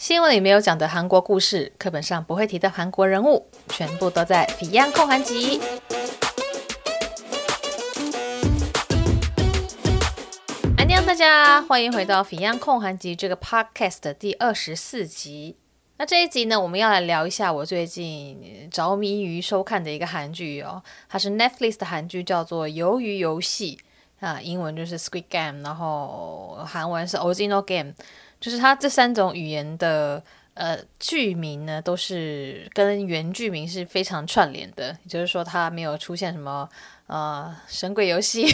新闻里没有讲的韩国故事，课本上不会提的韩国人物，全部都在《Fion 焢韩集》。安妞，大家欢迎回到《Fion 焢韩集》这个 Podcast 的第二十四集。那这一集呢，我们要来聊一下我最近着迷于收看的一个韩剧哦，它是 Netflix 的韩剧，叫做《鱿鱼游戏》啊，英文就是 Squid Game，然后韩文是 Ozino Game。就是它这三种语言的呃剧名呢，都是跟原剧名是非常串联的。也就是说，它没有出现什么呃神鬼游戏、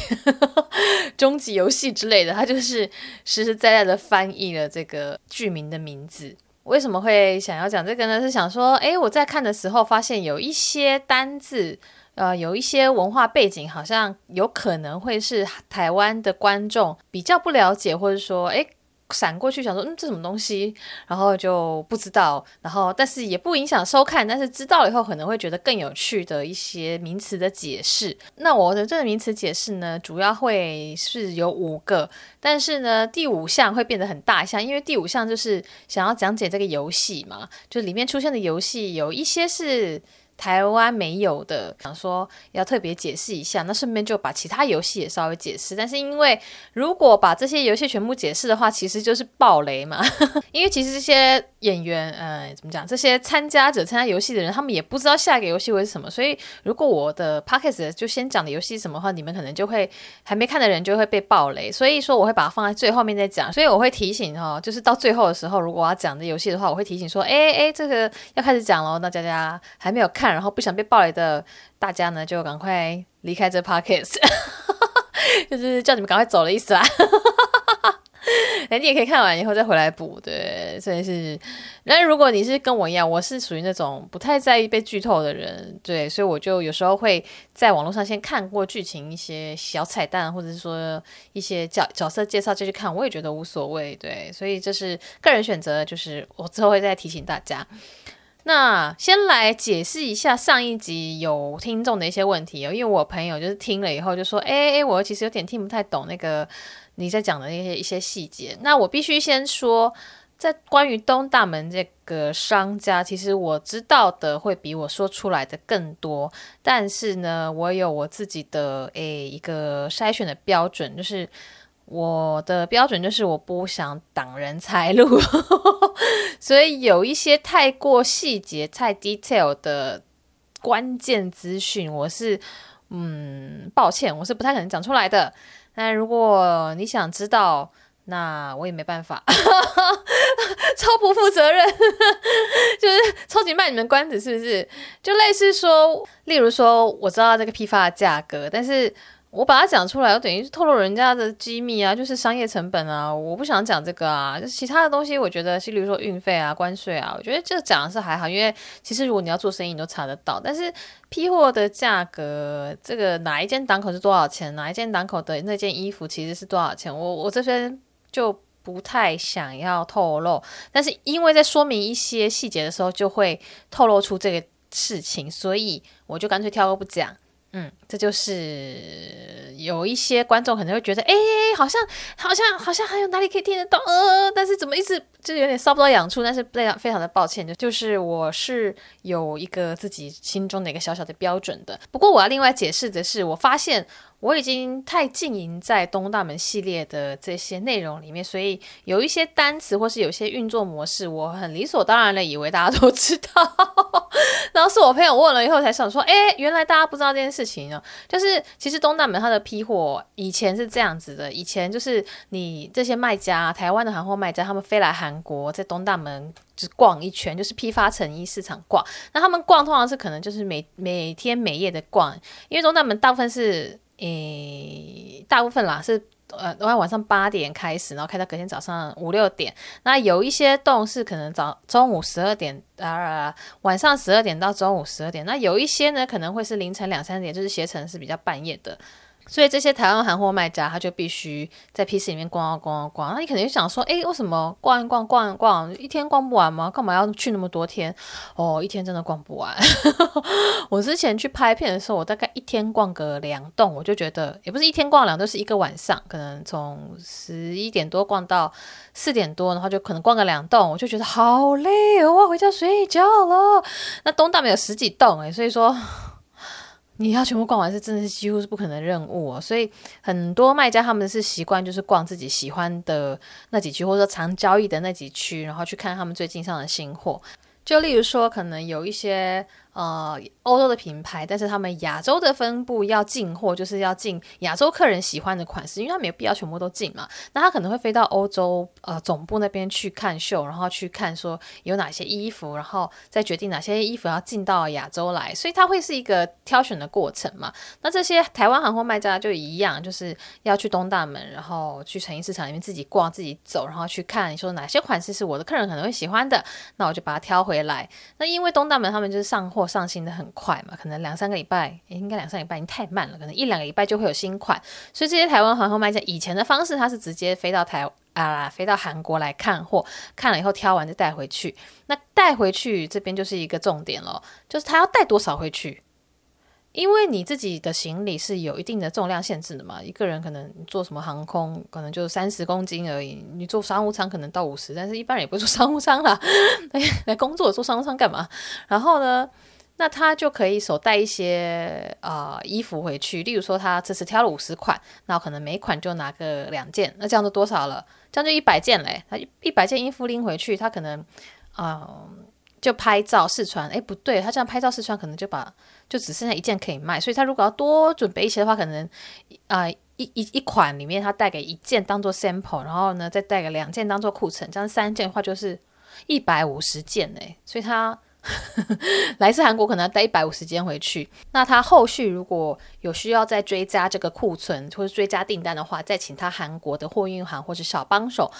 终极游戏之类的，它就是实实在在的翻译了这个剧名的名字。为什么会想要讲这个呢？是想说，诶，我在看的时候发现有一些单字，呃，有一些文化背景，好像有可能会是台湾的观众比较不了解，或者说，诶。闪过去想说，嗯，这什么东西？然后就不知道，然后但是也不影响收看，但是知道了以后可能会觉得更有趣的一些名词的解释。那我的这个名词解释呢，主要会是有五个，但是呢，第五项会变得很大项，因为第五项就是想要讲解这个游戏嘛，就里面出现的游戏有一些是。台湾没有的，想说要特别解释一下，那顺便就把其他游戏也稍微解释。但是因为如果把这些游戏全部解释的话，其实就是爆雷嘛。因为其实这些演员，呃，怎么讲？这些参加者参加游戏的人，他们也不知道下一个游戏会是什么。所以如果我的 podcast 就先讲的游戏什么的话，你们可能就会还没看的人就会被爆雷。所以说我会把它放在最后面再讲。所以我会提醒哦，就是到最后的时候，如果我要讲的游戏的话，我会提醒说，哎哎，这个要开始讲喽。那大家还没有看。然后不想被爆雷的大家呢，就赶快离开这 podcast，就是叫你们赶快走的意思啦。那你也可以看完以后再回来补，对，所以是。那如果你是跟我一样，我是属于那种不太在意被剧透的人，对，所以我就有时候会在网络上先看过剧情一些小彩蛋，或者是说一些角角色介绍就去看，我也觉得无所谓，对，所以这是个人选择，就是我之后会再提醒大家。那先来解释一下上一集有听众的一些问题哦，因为我朋友就是听了以后就说，哎哎，我其实有点听不太懂那个你在讲的那些一些细节。那我必须先说，在关于东大门这个商家，其实我知道的会比我说出来的更多，但是呢，我有我自己的诶一个筛选的标准，就是。我的标准就是我不想挡人财路，所以有一些太过细节、太 detail 的关键资讯，我是嗯，抱歉，我是不太可能讲出来的。但如果你想知道，那我也没办法，超不负责任，就是超级卖你们关子，是不是？就类似说，例如说，我知道这个批发的价格，但是。我把它讲出来，我等于是透露人家的机密啊，就是商业成本啊，我不想讲这个啊。就其他的东西，我觉得，是例如说运费啊、关税啊，我觉得这讲的是还好，因为其实如果你要做生意，你都查得到。但是批货的价格，这个哪一间档口是多少钱，哪一间档口的那件衣服其实是多少钱，我我这边就不太想要透露。但是因为在说明一些细节的时候，就会透露出这个事情，所以我就干脆跳过不讲。嗯，这就是有一些观众可能会觉得，哎，好像好像好像还有哪里可以听得到，呃，但是怎么一直就有点搔不到痒处？但是非常非常的抱歉，就就是我是有一个自己心中的一个小小的标准的。不过我要另外解释的是，我发现。我已经太浸淫在东大门系列的这些内容里面，所以有一些单词或是有些运作模式，我很理所当然的以为大家都知道。然后是我朋友问了以后才想说，哎，原来大家不知道这件事情呢。就是其实东大门它的批货以前是这样子的，以前就是你这些卖家，台湾的韩货卖家，他们飞来韩国，在东大门就逛一圈，就是批发成衣市场逛。那他们逛通常是可能就是每每天每夜的逛，因为东大门大部分是。诶，大部分啦是呃，都在晚上八点开始，然后开到隔天早上五六点。那有一些洞是可能早中午十二点啊，晚上十二点到中午十二点。那有一些呢，可能会是凌晨两三点，就是携程是比较半夜的。所以这些台湾韩货卖家，他就必须在批次里面逛啊逛啊逛。那你可能想说，哎，为什么逛一逛逛一逛，一天逛不完吗？干嘛要去那么多天？哦，一天真的逛不完。我之前去拍片的时候，我大概一天逛个两栋，我就觉得也不是一天逛两栋，是一个晚上，可能从十一点多逛到四点多，然后就可能逛个两栋，我就觉得好累哦，我要回家睡觉了。那东大门有十几栋诶，所以说。你要全部逛完是真的是几乎是不可能的任务哦，所以很多卖家他们是习惯就是逛自己喜欢的那几区，或者说常交易的那几区，然后去看他们最近上的新货。就例如说，可能有一些。呃，欧洲的品牌，但是他们亚洲的分部要进货，就是要进亚洲客人喜欢的款式，因为他没有必要全部都进嘛。那他可能会飞到欧洲呃总部那边去看秀，然后去看说有哪些衣服，然后再决定哪些衣服要进到亚洲来，所以它会是一个挑选的过程嘛。那这些台湾行货卖家就一样，就是要去东大门，然后去成衣市场里面自己逛、自己走，然后去看说哪些款式是我的客人可能会喜欢的，那我就把它挑回来。那因为东大门他们就是上货。上新的很快嘛，可能两三个礼拜，应该两三个礼拜已经太慢了，可能一两个礼拜就会有新款。所以这些台湾行货卖家以前的方式，他是直接飞到台啊，飞到韩国来看货，看了以后挑完就带回去。那带回去这边就是一个重点了，就是他要带多少回去？因为你自己的行李是有一定的重量限制的嘛，一个人可能坐什么航空，可能就三十公斤而已。你坐商务舱可能到五十，但是一般人也不会坐商务舱啦。来 来工作坐商务舱干嘛？然后呢？那他就可以手带一些、呃、衣服回去，例如说他这次挑了五十款，那可能每款就拿个两件，那这样就多少了？这样就一百件嘞。他一百件衣服拎回去，他可能啊、就拍照试穿。诶，不对，他这样拍照试穿，可能就把就只剩下一件可以卖。所以他如果要多准备一些的话，可能啊、一一一款里面他带个一件当做 sample，然后呢再带个两件当做库存，这样三件的话就是一百五十件诶，所以他。来自韩国可能要带一百五十件回去，那他后续如果有需要再追加这个库存或者追加订单的话，再请他韩国的货运行或者小帮手，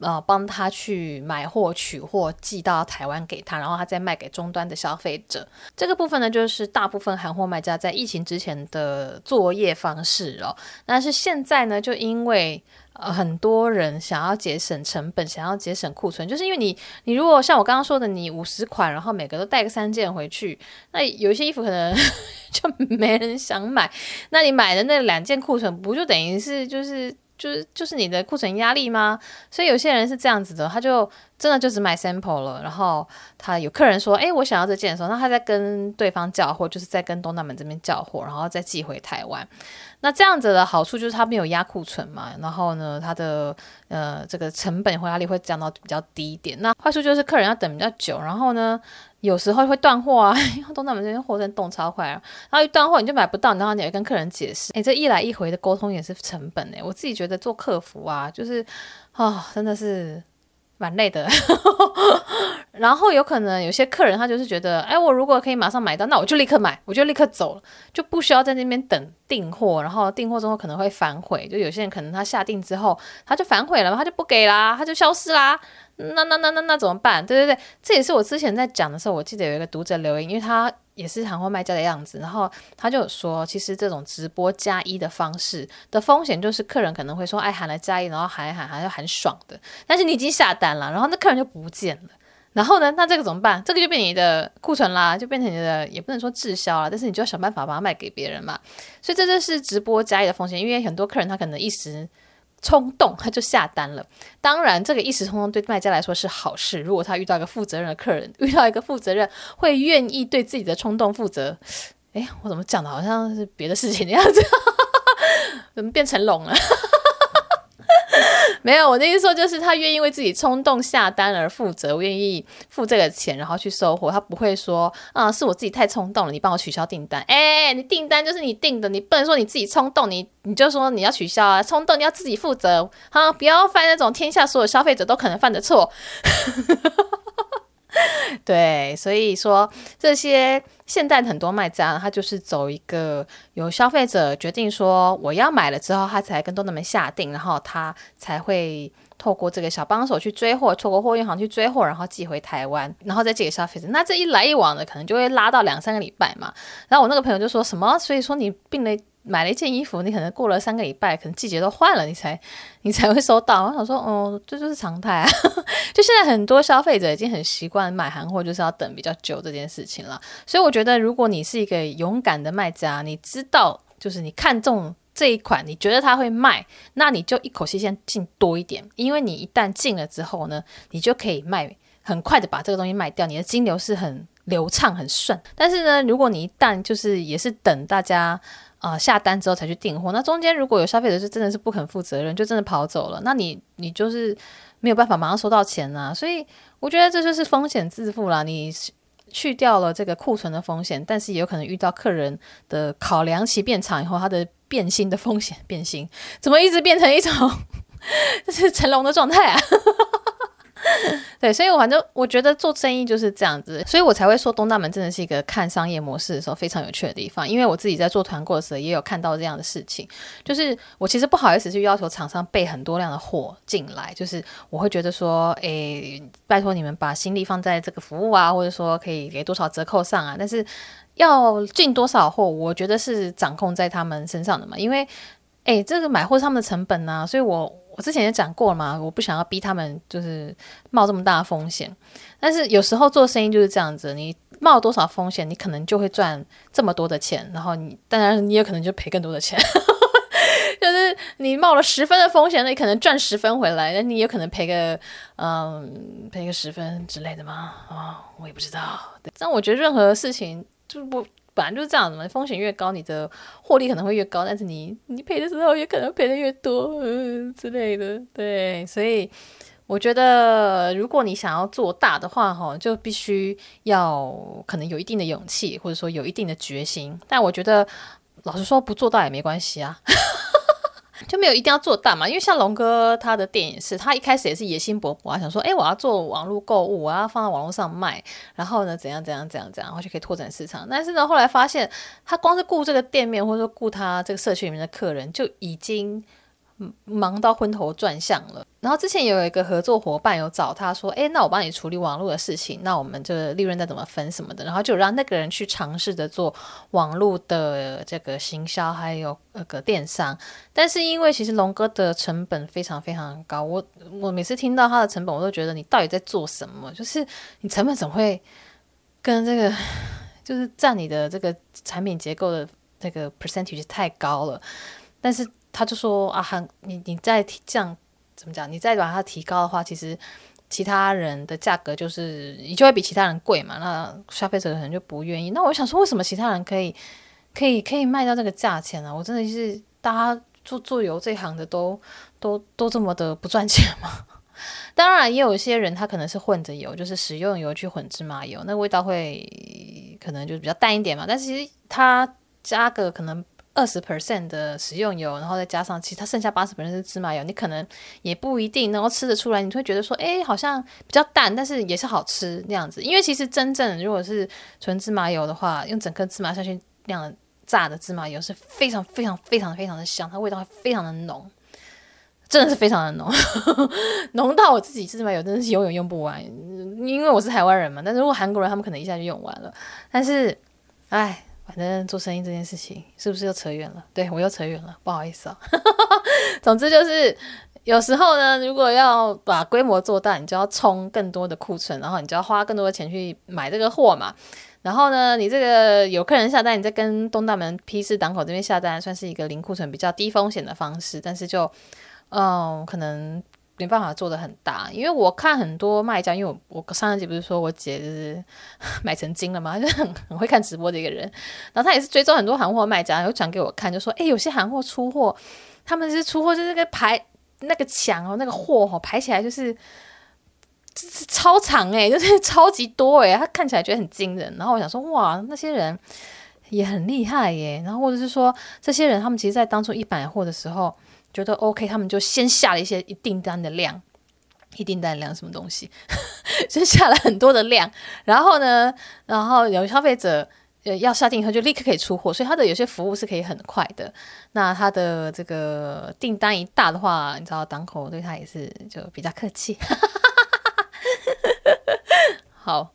呃，帮他去买货取货寄到台湾给他，然后他再卖给终端的消费者。这个部分呢，就是大部分韩货卖家在疫情之前的作业方式哦。但是现在呢，就因为呃，很多人想要节省成本，想要节省库存，就是因为你，你如果像我刚刚说的，你五十款，然后每个都带个三件回去，那有一些衣服可能 就没人想买，那你买的那两件库存，不就等于是就是就是就是你的库存压力吗？所以有些人是这样子的，他就真的就只买 sample 了，然后他有客人说，哎，我想要这件的时候，那他在跟对方叫货，就是在跟东大门这边叫货，然后再寄回台湾。那这样子的好处就是它没有压库存嘛，然后呢，它的呃这个成本或压力会降到比较低一点。那坏处就是客人要等比较久，然后呢，有时候会断货啊，因为东大门这边货真动超快啊，然后一断货你就买不到，然后你要跟客人解释，诶，这一来一回的沟通也是成本诶，我自己觉得做客服啊，就是啊、真的是。蛮累的，然后有可能有些客人他就是觉得，哎，我如果可以马上买到，那我就立刻买，我就立刻走了，就不需要在那边等订货，然后订货之后可能会反悔，就有些人可能他下定之后他就反悔了，他就不给啦，他就消失啦，那那那那那怎么办？对对对，这也是我之前在讲的时候，我记得有一个读者留言，因为他。也是行货卖家的样子，然后他就说，其实这种直播加一的方式的风险就是客人可能会说，哎，喊了加一，然后喊一喊，还是很爽的，但是你已经下单了，然后那客人就不见了，然后呢，那这个怎么办？这个就变你的库存啦，就变成你的，也不能说滞销了，但是你就要想办法把它卖给别人嘛，所以这就是直播加一的风险，因为很多客人他可能一时。冲动，他就下单了。当然，这个一时冲动对卖家来说是好事。如果他遇到一个负责任的客人，遇到一个负责任会愿意对自己的冲动负责，哎，我怎么讲的好像是别的事情的样子？怎么变成龙了？没有，我的意思说就是他愿意为自己冲动下单而负责，我愿意付这个钱，然后去收货。他不会说啊，是我自己太冲动了，你帮我取消订单。哎，你订单就是你订的，你不能说你自己冲动，你你就说你要取消啊，冲动你要自己负责。好，不要犯那种天下所有消费者都可能犯的错。对，所以说这些现在很多卖家，他就是走一个由消费者决定说我要买了之后，他才跟东大门下定，然后他才会透过这个小帮手去追货，透过货运行去追货，然后寄回台湾，然后再寄给消费者。那这一来一往的，可能就会拉到两三个礼拜嘛。然后我那个朋友就说什么？所以说你病了买了一件衣服，你可能过了三个礼拜，可能季节都换了，你才 你才会收到。我想说，哦，这就是常态啊。就现在很多消费者已经很习惯买韩货，就是要等比较久这件事情了。所以我觉得，如果你是一个勇敢的卖家，你知道，就是你看中这一款，你觉得它会卖，那你就一口气先进多一点，因为你一旦进了之后呢，你就可以卖很快的把这个东西卖掉，你的金流是很流畅、很顺。但是呢，如果你一旦就是也是等大家。啊、下单之后才去订货，那中间如果有消费者是真的是不肯负责任，就真的跑走了，那你你就是没有办法马上收到钱啊。所以我觉得这就是风险自负啦。你去掉了这个库存的风险，但是也有可能遇到客人的考量期变长以后，他的变心的风险变心，怎么一直变成一种 就是成龙的状态啊？对，所以我反正我觉得做生意就是这样子，所以我才会说东大门真的是一个看商业模式的时候非常有趣的地方。因为我自己在做团购的时候也有看到这样的事情，就是我其实不好意思去要求厂商备很多量的货进来，就是我会觉得说，诶，拜托你们把心力放在这个服务啊，或者说可以给多少折扣上啊，但是要进多少货，我觉得是掌控在他们身上的嘛，因为诶，这个买货是他们的成本啊，所以我。我之前也讲过了嘛，我不想要逼他们就是冒这么大的风险，但是有时候做生意就是这样子，你冒多少风险，你可能就会赚这么多的钱，然后你当然你也可能就赔更多的钱，就是你冒了十分的风险，那你可能赚十分回来，那你有可能赔个嗯赔个十分之类的吗？啊、哦，我也不知道。但我觉得任何事情就不。本来就是这样子嘛，风险越高，你的获利可能会越高，但是你你赔的时候也可能赔的越多，嗯、之类的。对，所以我觉得如果你想要做大的话，哈，就必须要可能有一定的勇气，或者说有一定的决心。但我觉得老实说，不做到也没关系啊。就没有一定要做大嘛，因为像龙哥他的电影是，他一开始也是野心勃勃啊，想说，哎，我要做网络购物，我要放在网络上卖，然后呢，怎样怎样怎样怎样，然后就可以拓展市场。但是呢，后来发现他光是顾这个店面，或者说顾他这个社区里面的客人，就已经。忙到昏头转向了。然后之前也有一个合作伙伴有找他说：“诶，那我帮你处理网络的事情，那我们这个利润再怎么分什么的。”然后就让那个人去尝试着做网络的这个行销，还有那个电商。但是因为其实龙哥的成本非常非常高，我我每次听到他的成本，我都觉得你到底在做什么？就是你成本怎么会跟这个 就是占你的这个产品结构的这个 percentage 太高了？但是。他就说啊，韩，你你再提这样怎么讲？你再把它提高的话，其实其他人的价格就是你就会比其他人贵嘛。那消费者可能就不愿意。那我想说，为什么其他人可以 可以可以卖到这个价钱呢？我真的是大家做做油这一行的都 都都这么的不赚钱吗？当然，也有一些人他可能是混着油，就是食用油去混芝麻油，那味道会可能就比较淡一点嘛。但是其实它加个可能。二十 percent 的食用油，然后再加上其他剩下八十 percent 是芝麻油，你可能也不一定能够吃得出来。你会觉得说，哎，好像比较淡，但是也是好吃那样子。因为其实真正如果是纯芝麻油的话，用整颗芝麻下去那样炸的芝麻油是非常非常非常非常的香，它味道会非常的浓，真的是非常的浓，浓到我自己吃芝麻油真的是永远用不完。因为我是台湾人嘛，但是如果韩国人他们可能一下就用完了。但是，哎。反正做生意这件事情是不是又扯远了？对，我又扯远了，不好意思啊。总之就是有时候呢，如果要把规模做大，你就要冲更多的库存，然后你就要花更多的钱去买这个货嘛。然后呢，你这个有客人下单，你再跟东大门批次档口这边下单，算是一个零库存、比较低风险的方式。但是就嗯，可能。没办法做得很大，因为我看很多卖家，因为我我上一集不是说我姐就是 买成精了嘛，就很很会看直播的一个人，然后她也是追踪很多韩货卖家，然后转给我看，就说哎，有些韩货出货，他们是出货就是那个排那个墙哦，那个货哦排起来就是就是超长诶，就是超级多诶，他看起来觉得很惊人。然后我想说哇，那些人也很厉害耶。然后或者是说这些人，他们其实在当初一买货的时候。觉得 OK，他们就先下了一些一订单的量，一订单量什么东西，先下了很多的量，然后呢，然后有消费者呃要下订以后就立刻可以出货，所以他的有些服务是可以很快的。那他的这个订单一大的话，你知道档口对他也是就比较客气。好，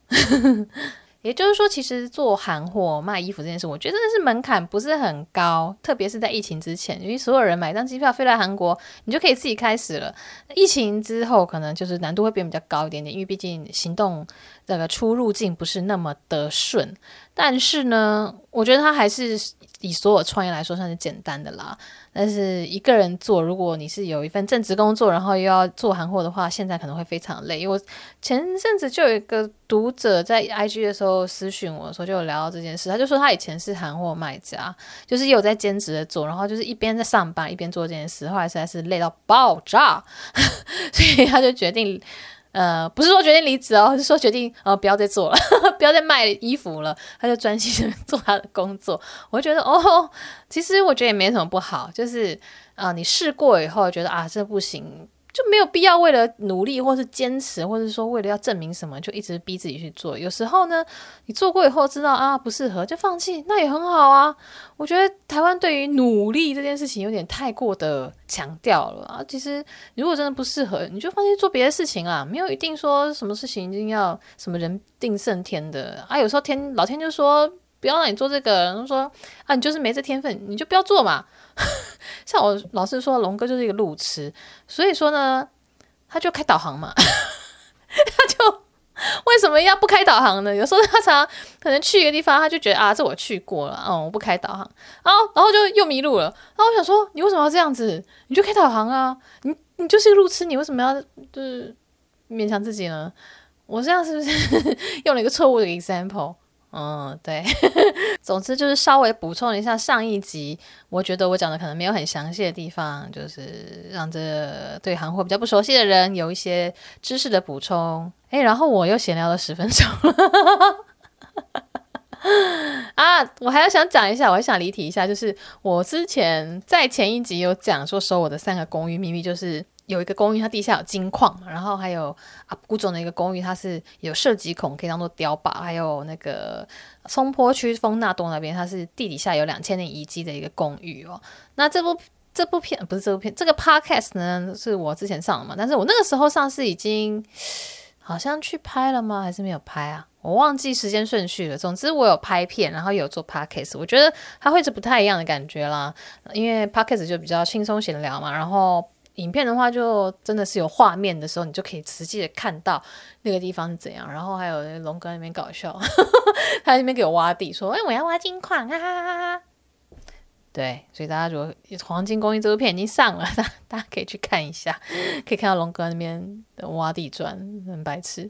也就是说，其实做韩货卖衣服这件事，我觉得真的是门槛不是很高，特别是在疫情之前，因为所有人买张机票飞来韩国，你就可以自己开始了。疫情之后，可能就是难度会变比较高一点点，因为毕竟行动这个出入境不是那么的顺。但是呢，我觉得它还是以所有创业来说算是简单的啦。但是一个人做，如果你是有一份正职工作，然后又要做韩货的话，现在可能会非常累。因为我前阵子就有一个读者在 IG 的时候私讯我的时候，就有聊到这件事。他就说他以前是韩货卖家，就是有在兼职的做，然后就是一边在上班一边做这件事，后来实在是累到爆炸，所以他就决定。呃，不是说决定离职哦，是说决定呃不要再做了，不要再卖衣服了，他就专心做他的工作。我就觉得哦，其实我觉得也没什么不好，就是啊、呃，你试过以后觉得啊这不行。就没有必要为了努力，或是坚持，或者说为了要证明什么，就一直逼自己去做。有时候呢，你做过以后知道啊不适合，就放弃，那也很好啊。我觉得台湾对于努力这件事情有点太过的强调了啊。其实如果真的不适合，你就放弃做别的事情啊，没有一定说什么事情一定要什么人定胜天的啊。有时候天老天就说不要让你做这个，然后说啊你就是没这天分，你就不要做嘛。像我老师说，龙哥就是一个路痴，所以说呢，他就开导航嘛，他就为什么要不开导航呢？有时候他常常可能去一个地方，他就觉得啊，这我去过了，嗯，我不开导航，然后然后就又迷路了。然后我想说，你为什么要这样子？你就开导航啊，你你就是一个路痴，你为什么要就是勉强自己呢？我这样是不是 用了一个错误的 example？嗯，对，总之就是稍微补充一下上一集，我觉得我讲的可能没有很详细的地方，就是让这对行货比较不熟悉的人有一些知识的补充。诶，然后我又闲聊了十分钟了 啊！我还要想讲一下，我还想离题一下，就是我之前在前一集有讲说收我的三个公寓秘密，就是。有一个公寓，它地下有金矿，然后还有啊，古总的一个公寓，它是有射击孔，可以当做碉堡。还有那个松坡区丰纳洞那边，它是地底下有两千年遗迹的一个公寓哦。那这部这部片不是这部片，这个 podcast 呢是我之前上的嘛，但是我那个时候上是已经好像去拍了吗？还是没有拍啊？我忘记时间顺序了。总之我有拍片，然后有做 podcast，我觉得它会是不太一样的感觉啦，因为 podcast 就比较轻松闲聊嘛，然后。影片的话，就真的是有画面的时候，你就可以实际的看到那个地方是怎样。然后还有龙哥那边搞笑，他那边给我挖地，说：“哎，我要挖金矿！”哈哈哈哈。对，所以大家如果《黄金公寓》这部片已经上了，大 大家可以去看一下，可以看到龙哥那边的挖地砖，很白痴。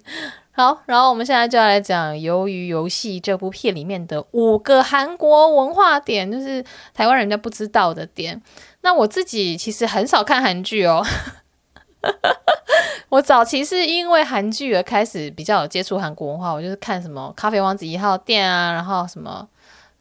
好，然后我们现在就要来讲《鱿鱼游戏》这部片里面的五个韩国文化点，就是台湾人家不知道的点。那我自己其实很少看韩剧哦，我早期是因为韩剧而开始比较有接触韩国文化，我就是看什么《咖啡王子一号店》啊，然后什么。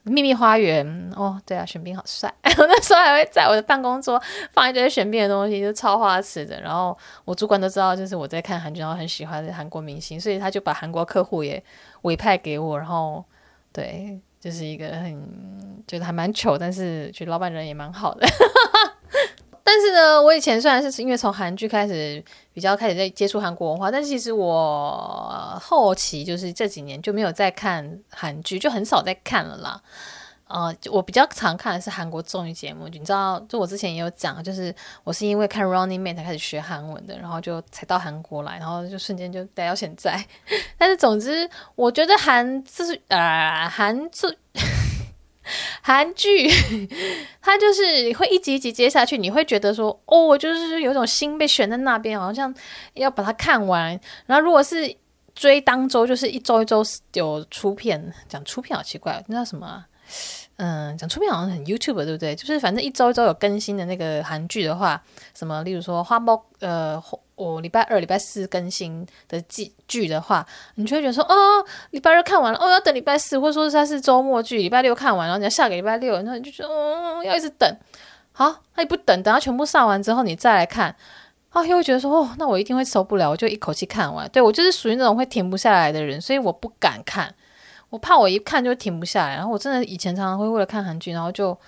秘密花园哦，对啊，玄彬好帅！我那时候还会在我的办公桌放一堆玄彬的东西，就超花痴的。然后我主管都知道，就是我在看韩剧，然后很喜欢韩国明星，所以他就把韩国客户也委派给我。然后对，就是一个很觉得还蛮糗，但是觉得老板人也蛮好的。但是呢，我以前虽然是因为从韩剧开始比较开始在接触韩国文化，但是其实我后期就是这几年就没有再看韩剧，就很少再看了啦。呃，我比较常看的是韩国综艺节目，你知道，就我之前也有讲，就是我是因为看 Running Man 才开始学韩文的，然后就才到韩国来，然后就瞬间就待到现在。但是总之，我觉得韩就是呃韩剧。韩剧，它就是会一集一集接下去，你会觉得说，哦，我就是有种心被悬在那边，好像要把它看完。然后如果是追当周，就是一周一周有出片，讲出片好奇怪，那叫什么啊？嗯，讲出片好像很 YouTube 对不对？就是反正一周一周有更新的那个韩剧的话，什么，例如说花猫，呃。我礼拜二、礼拜四更新的剧剧的话，你就会觉得说，哦，礼拜二看完了，哦，要等礼拜四，或者说它是周末剧，礼拜六看完，然后你要下个礼拜六，然后你就觉得，嗯，要一直等。好，那你不等，等它全部上完之后，你再来看，啊，又会觉得说，哦，那我一定会受不了，我就一口气看完。对，我就是属于那种会停不下来的人，所以我不敢看，我怕我一看就停不下来。然后我真的以前常常会为了看韩剧，然后就。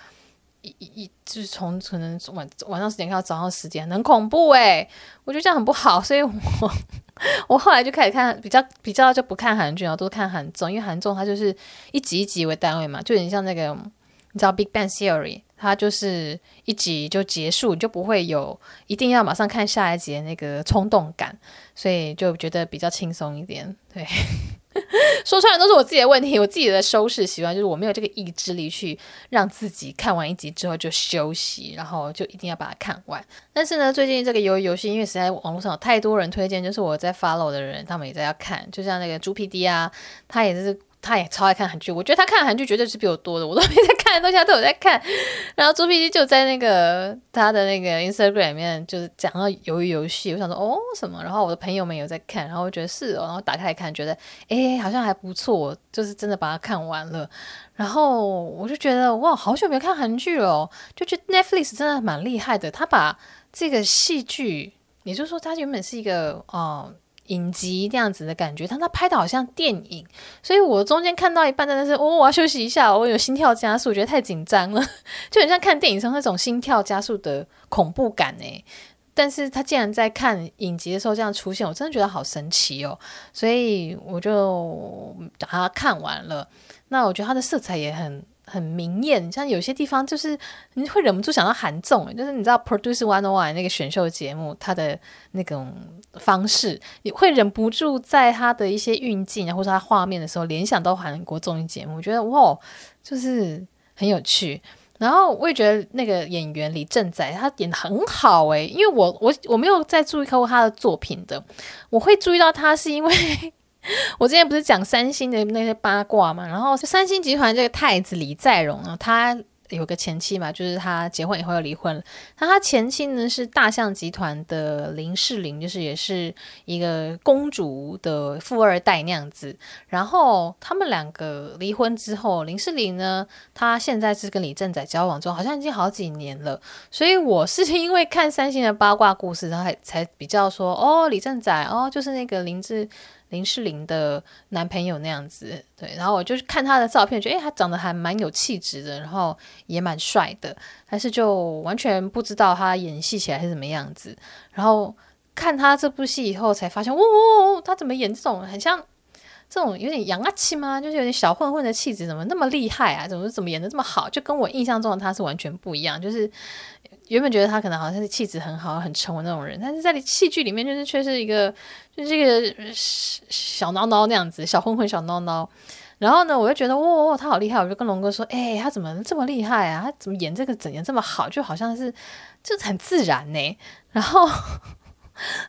一一就是从可能晚晚上十点看到早上十点，很恐怖诶，我觉得这样很不好，所以我 我后来就开始看比较比较就不看韩剧，然后都看韩综，因为韩综它就是一集一集为单位嘛，就有点像那个你知道《Big Bang Theory》。它就是一集就结束，就不会有一定要马上看下一集的那个冲动感，所以就觉得比较轻松一点。对，说出来都是我自己的问题，我自己的收视习惯就是我没有这个意志力去让自己看完一集之后就休息，然后就一定要把它看完。但是呢，最近这个游游戏，因为实在网络上有太多人推荐，就是我在 follow 的人，他们也在要看，就像那个猪 PD 啊，他也是。他也超爱看韩剧，我觉得他看韩剧绝对是比我多的，我都没在看的东西他都有在看。然后猪 PD 就在那个他的那个 Instagram 里面，就是讲到鱿鱼游戏，我想说哦什么，然后我的朋友们有在看，然后我觉得是哦，然后打开来看，觉得哎好像还不错，就是真的把它看完了。然后我就觉得哇，好久没有看韩剧了，就觉得 Netflix 真的蛮厉害的，他把这个戏剧，也就是说他原本是一个哦。影集这样子的感觉，但他拍的好像电影，所以我中间看到一半真的是，哦，我要休息一下，我有心跳加速，我觉得太紧张了，就很像看电影中那种心跳加速的恐怖感诶。但是他竟然在看影集的时候这样出现，我真的觉得好神奇哦，所以我就把它看完了。那我觉得它的色彩也很。很明艳，像有些地方就是你会忍不住想到韩综，就是你知道 Produce One o One 那个选秀节目，它的那种方式，你会忍不住在它的一些运镜啊，或者它画面的时候联想到韩国综艺节目，我觉得哇，就是很有趣。然后我也觉得那个演员李正宰他演得很好诶，因为我我我没有在注意看过他的作品的，我会注意到他是因为。我之前不是讲三星的那些八卦嘛，然后三星集团这个太子李在镕呢，他有个前妻嘛，就是他结婚以后又离婚了。那他前妻呢是大象集团的林世玲，就是也是一个公主的富二代那样子。然后他们两个离婚之后，林世玲呢，她现在是跟李正宰交往中，好像已经好几年了。所以我是因为看三星的八卦故事，然后才才比较说，哦，李正宰，哦，就是那个林志。林世玲的男朋友那样子，对，然后我就是看他的照片，觉得诶，他长得还蛮有气质的，然后也蛮帅的，但是就完全不知道他演戏起来是什么样子。然后看他这部戏以后，才发现，哇、哦，他怎么演这种很像这种有点洋气吗？就是有点小混混的气质，怎么那么厉害啊？怎么怎么演的这么好？就跟我印象中的他是完全不一样，就是。原本觉得他可能好像是气质很好、很沉稳那种人，但是在戏剧里面就是却是一个就是一个小孬孬那样子，小混混、小孬孬。然后呢，我就觉得哇、哦，他好厉害！我就跟龙哥说：“哎，他怎么这么厉害啊？他怎么演这个怎样这么好？就好像是就很自然呢。”然后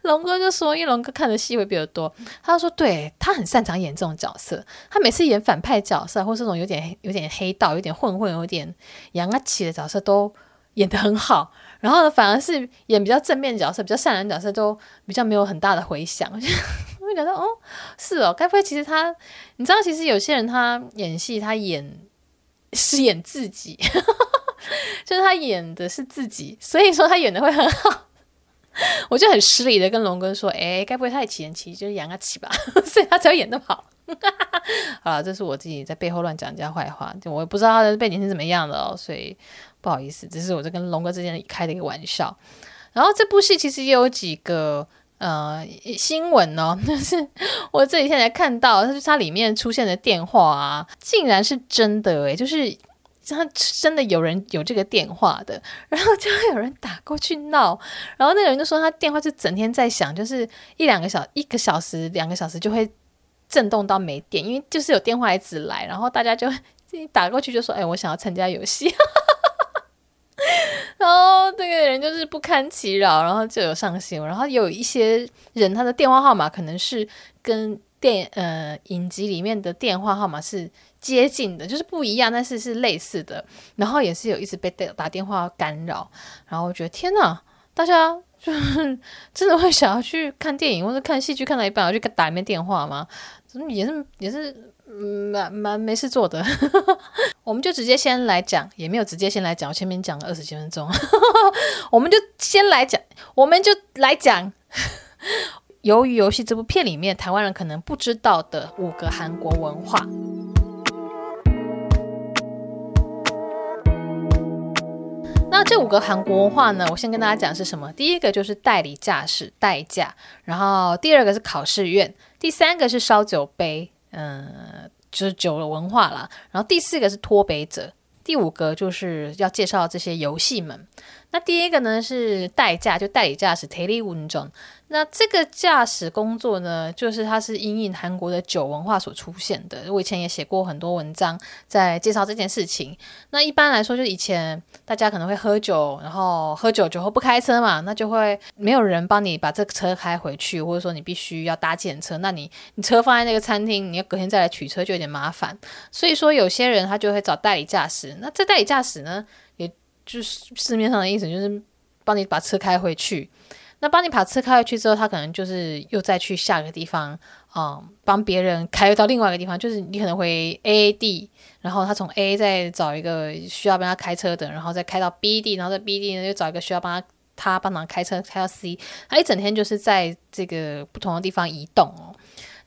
龙哥就说：“因为龙哥看的戏会比较多，他说对他很擅长演这种角色。他每次演反派角色，或是这种有点有点黑道、有点混混、有点洋啊气的角色都。”演得很好，然后呢，反而是演比较正面角色、比较善良角色都比较没有很大的回响。我就会觉得，哦，是哦，该不会其实他，你知道，其实有些人他演戏，他演是演自己，就是他演的是自己，所以说他演的会很好。我就很失礼的跟龙哥说，哎，该不会他也起演其实就是演啊起吧，所以他才会演得好。好了，这是我自己在背后乱讲人家坏话，就我也不知道他的背景是怎么样的哦，所以。不好意思，这是我在跟龙哥之间开的一个玩笑。然后这部戏其实也有几个呃新闻哦，就是我这几天才看到，就是它里面出现的电话啊，竟然是真的诶，就是他真的有人有这个电话的，然后就会有人打过去闹，然后那个人就说他电话就整天在响，就是一两个小一个小时两个小时就会震动到没电，因为就是有电话一直来，然后大家就打过去就说，哎，我想要参加游戏。然后这个人就是不堪其扰，然后就有上新闻。然后有一些人，他的电话号码可能是跟电呃影集里面的电话号码是接近的，就是不一样，但是是类似的。然后也是有一直被打电话干扰。然后我觉得天哪，大家就是真的会想要去看电影或者看戏剧看到一半，要去打一遍电话吗？怎么也是也是。蛮蛮没事做的，我们就直接先来讲，也没有直接先来讲，我前面讲了二十几分钟，我们就先来讲，我们就来讲《由于游戏》这部片里面台湾人可能不知道的五个韩国文化。那这五个韩国文化呢，我先跟大家讲是什么。第一个就是代理驾驶代驾，然后第二个是考试院，第三个是烧酒杯，嗯、就是酒的文化啦。然后第四个是脱北者，第五个就是要介绍这些游戏们。那第一个呢是代驾，就代理驾驶 t e l e w o n 那这个驾驶工作呢，就是它是因应韩国的酒文化所出现的。我以前也写过很多文章在介绍这件事情。那一般来说，就以前大家可能会喝酒，然后喝酒酒后不开车嘛，那就会没有人帮你把这个车开回去，或者说你必须要搭计程车。那你你车放在那个餐厅，你要隔天再来取车就有点麻烦。所以说有些人他就会找代理驾驶。那这代理驾驶呢，也就是市面上的意思，就是帮你把车开回去。那帮你把车开回去之后，他可能就是又再去下一个地方，嗯，帮别人开到另外一个地方，就是你可能回 A 地，然后他从 A 再找一个需要帮他开车的，然后再开到 B 地，然后在 B 地呢又找一个需要帮他他帮忙开车开到 C，他一整天就是在这个不同的地方移动哦。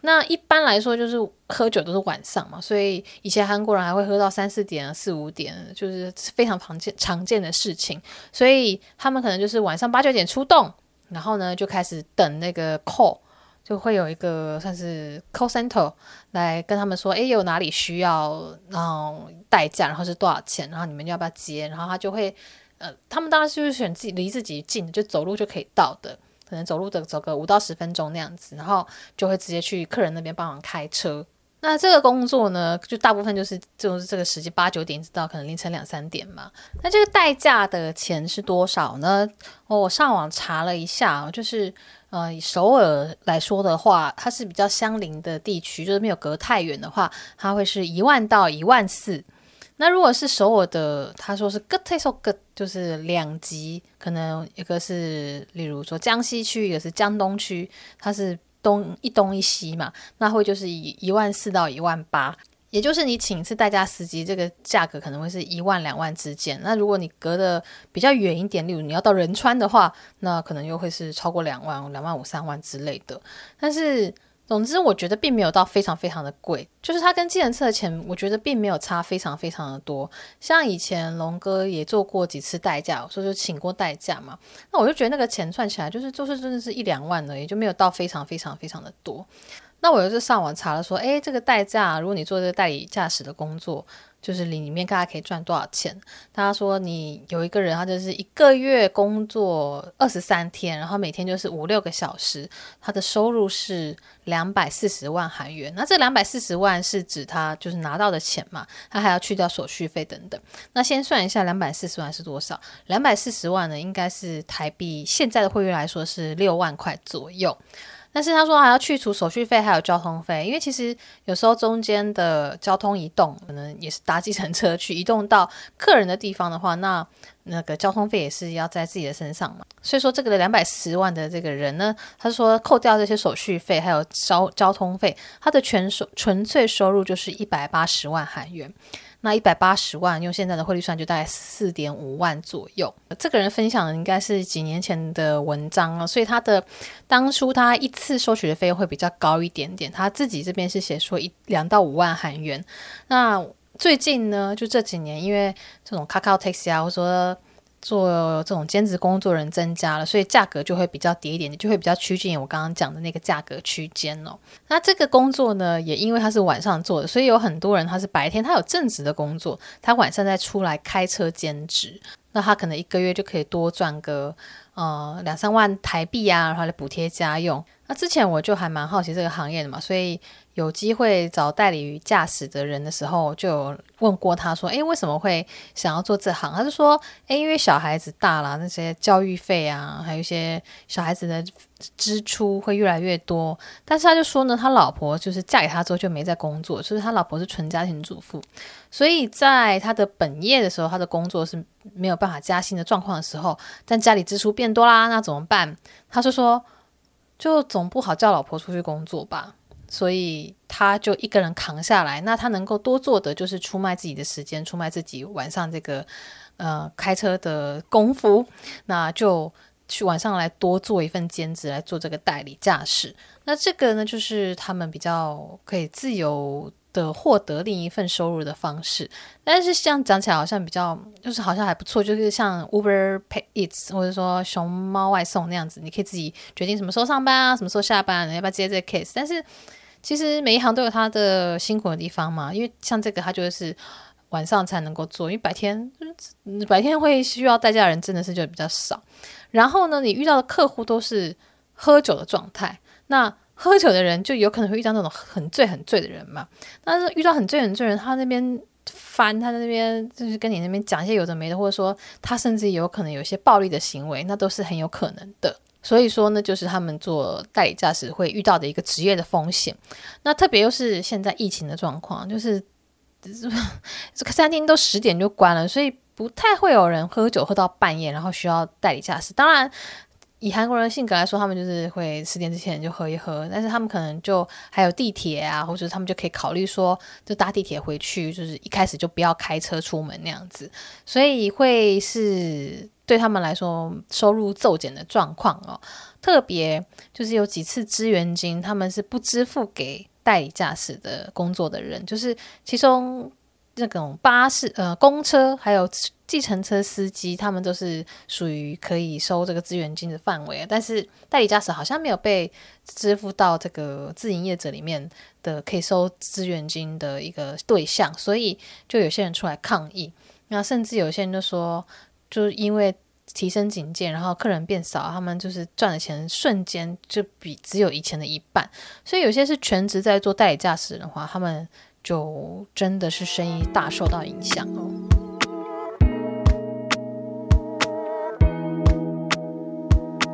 那一般来说就是喝酒都是晚上嘛，所以以前韩国人还会喝到三四点、四五点，就是非常常见常见的事情，所以他们可能就是晚上八九点出动。然后呢，就开始等那个 call，就会有一个算是 call center 来跟他们说，哎，有哪里需要，然后代驾，然后是多少钱，然后你们要不要接？然后他就会，呃，他们当然就是选自己离自己近，就走路就可以到的，可能走路的走个五到十分钟那样子，然后就会直接去客人那边帮忙开车。那这个工作呢，就大部分就是就是这个时间八九点直到可能凌晨两三点嘛。那这个代驾的钱是多少呢？哦，我上网查了一下，就是呃，以首尔来说的话，它是比较相邻的地区，就是没有隔太远的话，它会是一万到一万四。那如果是首尔的，他说是 good taste or good，就是两级，可能一个是例如说江西区，一个是江东区，它是东一东一西嘛，那会就是一一万四到一万八，也就是你请一次代驾司机，这个价格可能会是一万两万之间。那如果你隔的比较远一点，例如你要到仁川的话，那可能又会是超过两万、两万五、三万之类的。但是。总之，我觉得并没有到非常非常的贵，就是它跟计程车的钱，我觉得并没有差非常非常的多。像以前龙哥也做过几次代驾，所以就请过代驾嘛，那我就觉得那个钱算起来，就是就是真的是一两万而已，就没有到非常非常非常的多。那我就是上网查了说，诶，这个代驾，如果你做这个代理驾驶的工作。就是里面大家可以赚多少钱？他说你有一个人，他就是一个月工作二十三天，然后每天就是五六个小时，他的收入是两百四十万韩元。那这两百四十万是指他就是拿到的钱嘛？他还要去掉手续费等等。那先算一下两百四十万是多少？两百四十万呢，应该是台币现在的汇率来说是六万块左右。但是他说还要去除手续费，还有交通费，因为其实有时候中间的交通移动可能也是搭计程车去移动到客人的地方的话，那那个交通费也是要在自己的身上嘛。所以说这个两百十万的这个人呢，他说扣掉这些手续费还有交交通费，他的全收纯粹收入就是一百八十万韩元。那一百八十万用现在的汇率算，就大概四点五万左右。这个人分享的应该是几年前的文章了，所以他的当初他一次收取的费用会比较高一点点。他自己这边是写说一两到五万韩元。那最近呢，就这几年，因为这种 Kakao Taxi 啊，或者说做这种兼职工作人增加了，所以价格就会比较低一点，就会比较趋近我刚刚讲的那个价格区间哦。那这个工作呢，也因为他是晚上做的，所以有很多人他是白天他有正职的工作，他晚上再出来开车兼职，那他可能一个月就可以多赚个呃两三万台币啊，然后来补贴家用。那之前我就还蛮好奇这个行业的嘛，所以有机会找代理驾驶的人的时候，就有问过他说：“哎，为什么会想要做这行？”他就说：“哎，因为小孩子大了，那些教育费啊，还有一些小孩子的支出会越来越多。但是他就说呢，他老婆就是嫁给他之后就没在工作，就是他老婆是纯家庭主妇，所以在他的本业的时候，他的工作是没有办法加薪的状况的时候，但家里支出变多啦，那怎么办？他就说。”就总不好叫老婆出去工作吧，所以他就一个人扛下来。那他能够多做的就是出卖自己的时间，出卖自己晚上这个呃开车的功夫，那就去晚上来多做一份兼职来做这个代理驾驶。那这个呢，就是他们比较可以自由的获得另一份收入的方式，但是这样讲起来好像比较，就是好像还不错，就是像 Uber Eats 或者说熊猫外送那样子，你可以自己决定什么时候上班啊，什么时候下班，你要不要接这个 case。但是其实每一行都有它的辛苦的地方嘛，因为像这个它就是晚上才能够做，因为白天白天会需要代驾的人真的是就比较少。然后呢，你遇到的客户都是喝酒的状态，那。喝酒的人就有可能会遇到那种很醉很醉的人嘛，但是遇到很醉很醉的人，他那边翻，他在那边就是跟你那边讲一些有的没的，或者说他甚至有可能有一些暴力的行为，那都是很有可能的。所以说呢，就是他们做代理驾驶会遇到的一个职业的风险。那特别又是现在疫情的状况，就是这个 餐厅都十点就关了，所以不太会有人喝酒喝到半夜，然后需要代理驾驶。当然。以韩国人的性格来说，他们就是会十点之前就喝一喝，但是他们可能就还有地铁啊，或者他们就可以考虑说，就搭地铁回去，就是一开始就不要开车出门那样子，所以会是对他们来说收入骤减的状况哦。特别就是有几次支援金，他们是不支付给代理驾驶的工作的人，就是其中。那种巴士、呃，公车还有计程车司机，他们都是属于可以收这个资源金的范围，但是代理驾驶好像没有被支付到这个自营业者里面的可以收资源金的一个对象，所以就有些人出来抗议。那甚至有些人就说，就是因为提升警戒，然后客人变少，他们就是赚的钱瞬间就比只有以前的一半。所以有些是全职在做代理驾驶的话，他们。就真的是生意大受到影响哦。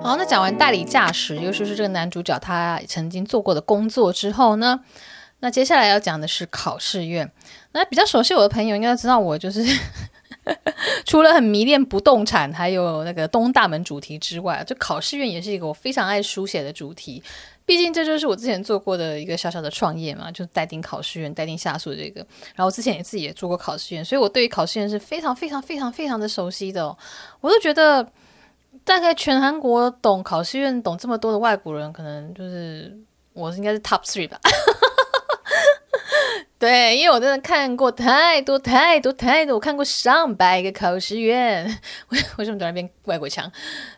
好，那讲完代理驾驶，尤其是这个男主角他曾经做过的工作之后呢，那接下来要讲的是考试院。那比较熟悉我的朋友应该知道，我就是 除了很迷恋不动产，还有那个东大门主题之外，就考试院也是一个我非常爱书写的主题。毕竟这就是我之前做过的一个小小的创业嘛，就是待定考试院、待定下属这个。然后之前也自己也做过考试院，所以我对于考试院是非常非常非常非常的熟悉的哦。我都觉得，大概全韩国懂考试院懂这么多的外国人，可能就是我应该是 top three 吧。对，因为我真的看过太多太多太多，我看过上百个考试院。为为什么突然变外国腔？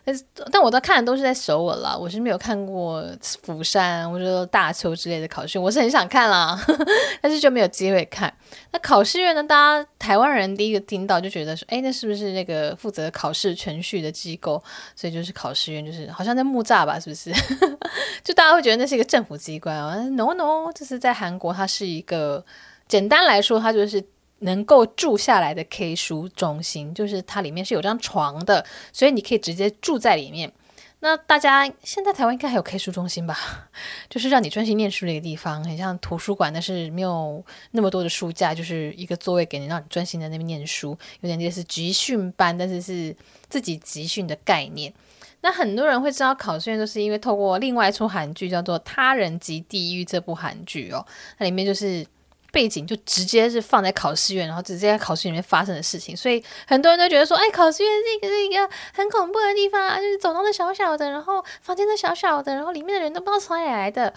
但是，但我都看的都是在首尔啦，我是没有看过釜山或者说大邱之类的考试院。我是很想看啦，但是就没有机会看。那考试院呢？大家台湾人第一个听到就觉得说，哎，那是不是那个负责考试程序的机构？所以就是考试院，就是好像在木栅吧？是不是？就大家会觉得那是一个政府机关啊？No No，这是在韩国，它是一个。简单来说，它就是能够住下来的 K 书中心，就是它里面是有张床的，所以你可以直接住在里面。那大家现在台湾应该还有 K 书中心吧？就是让你专心念书的一个地方，很像图书馆，但是没有那么多的书架，就是一个座位给你，让你专心在那边念书，有点类似集训班，但是是自己集训的概念。那很多人会知道考试院，都是因为透过另外一出韩剧叫做《他人及地狱》这部韩剧哦，那里面就是。背景就直接是放在考试院，然后直接在考试里面发生的事情，所以很多人都觉得说，哎，考试院是一个是一个很恐怖的地方啊，就是走廊的小小的，然后房间的小小的，然后里面的人都不知道从哪里来的。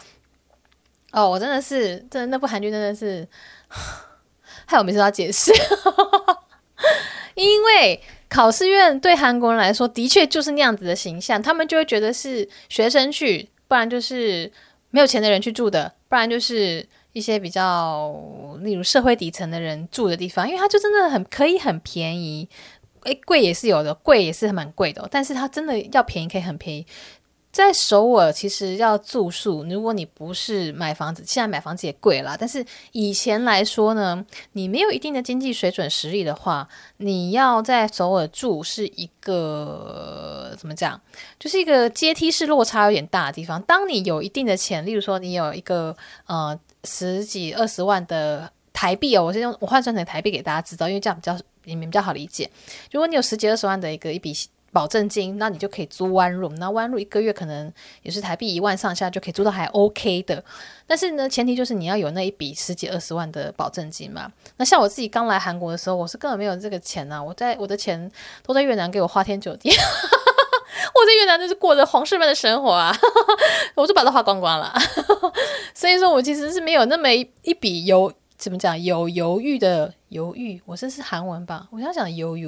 哦，我真的是，真的那部韩剧真的是，害我每次都要解释，因为考试院对韩国人来说的确就是那样子的形象，他们就会觉得是学生去，不然就是没有钱的人去住的，不然就是。一些比较，例如社会底层的人住的地方，因为它就真的很可以很便宜，诶，贵也是有的，贵也是蛮贵的，但是它真的要便宜可以很便宜。在首尔，其实要住宿，如果你不是买房子，现在买房子也贵啦。但是以前来说呢，你没有一定的经济水准实力的话，你要在首尔住是一个怎么讲？就是一个阶梯式落差有点大的地方。当你有一定的钱，例如说你有一个呃十几二十万的台币哦，我是用我换算成台币给大家知道，因为这样比较你们比较好理解。如果你有十几二十万的一个一笔。保证金，那你就可以租 one room，那 one room 一个月可能也是台币一万上下，就可以租到还 OK 的。但是呢，前提就是你要有那一笔十几二十万的保证金嘛。那像我自己刚来韩国的时候，我是根本没有这个钱呐、啊，我在我的钱都在越南给我花天酒地，我在越南就是过着皇室般的生活啊，我就把它花光光了。所以说我其实是没有那么一笔有怎么讲？有犹豫的犹豫，我这是韩文吧？我想讲犹豫，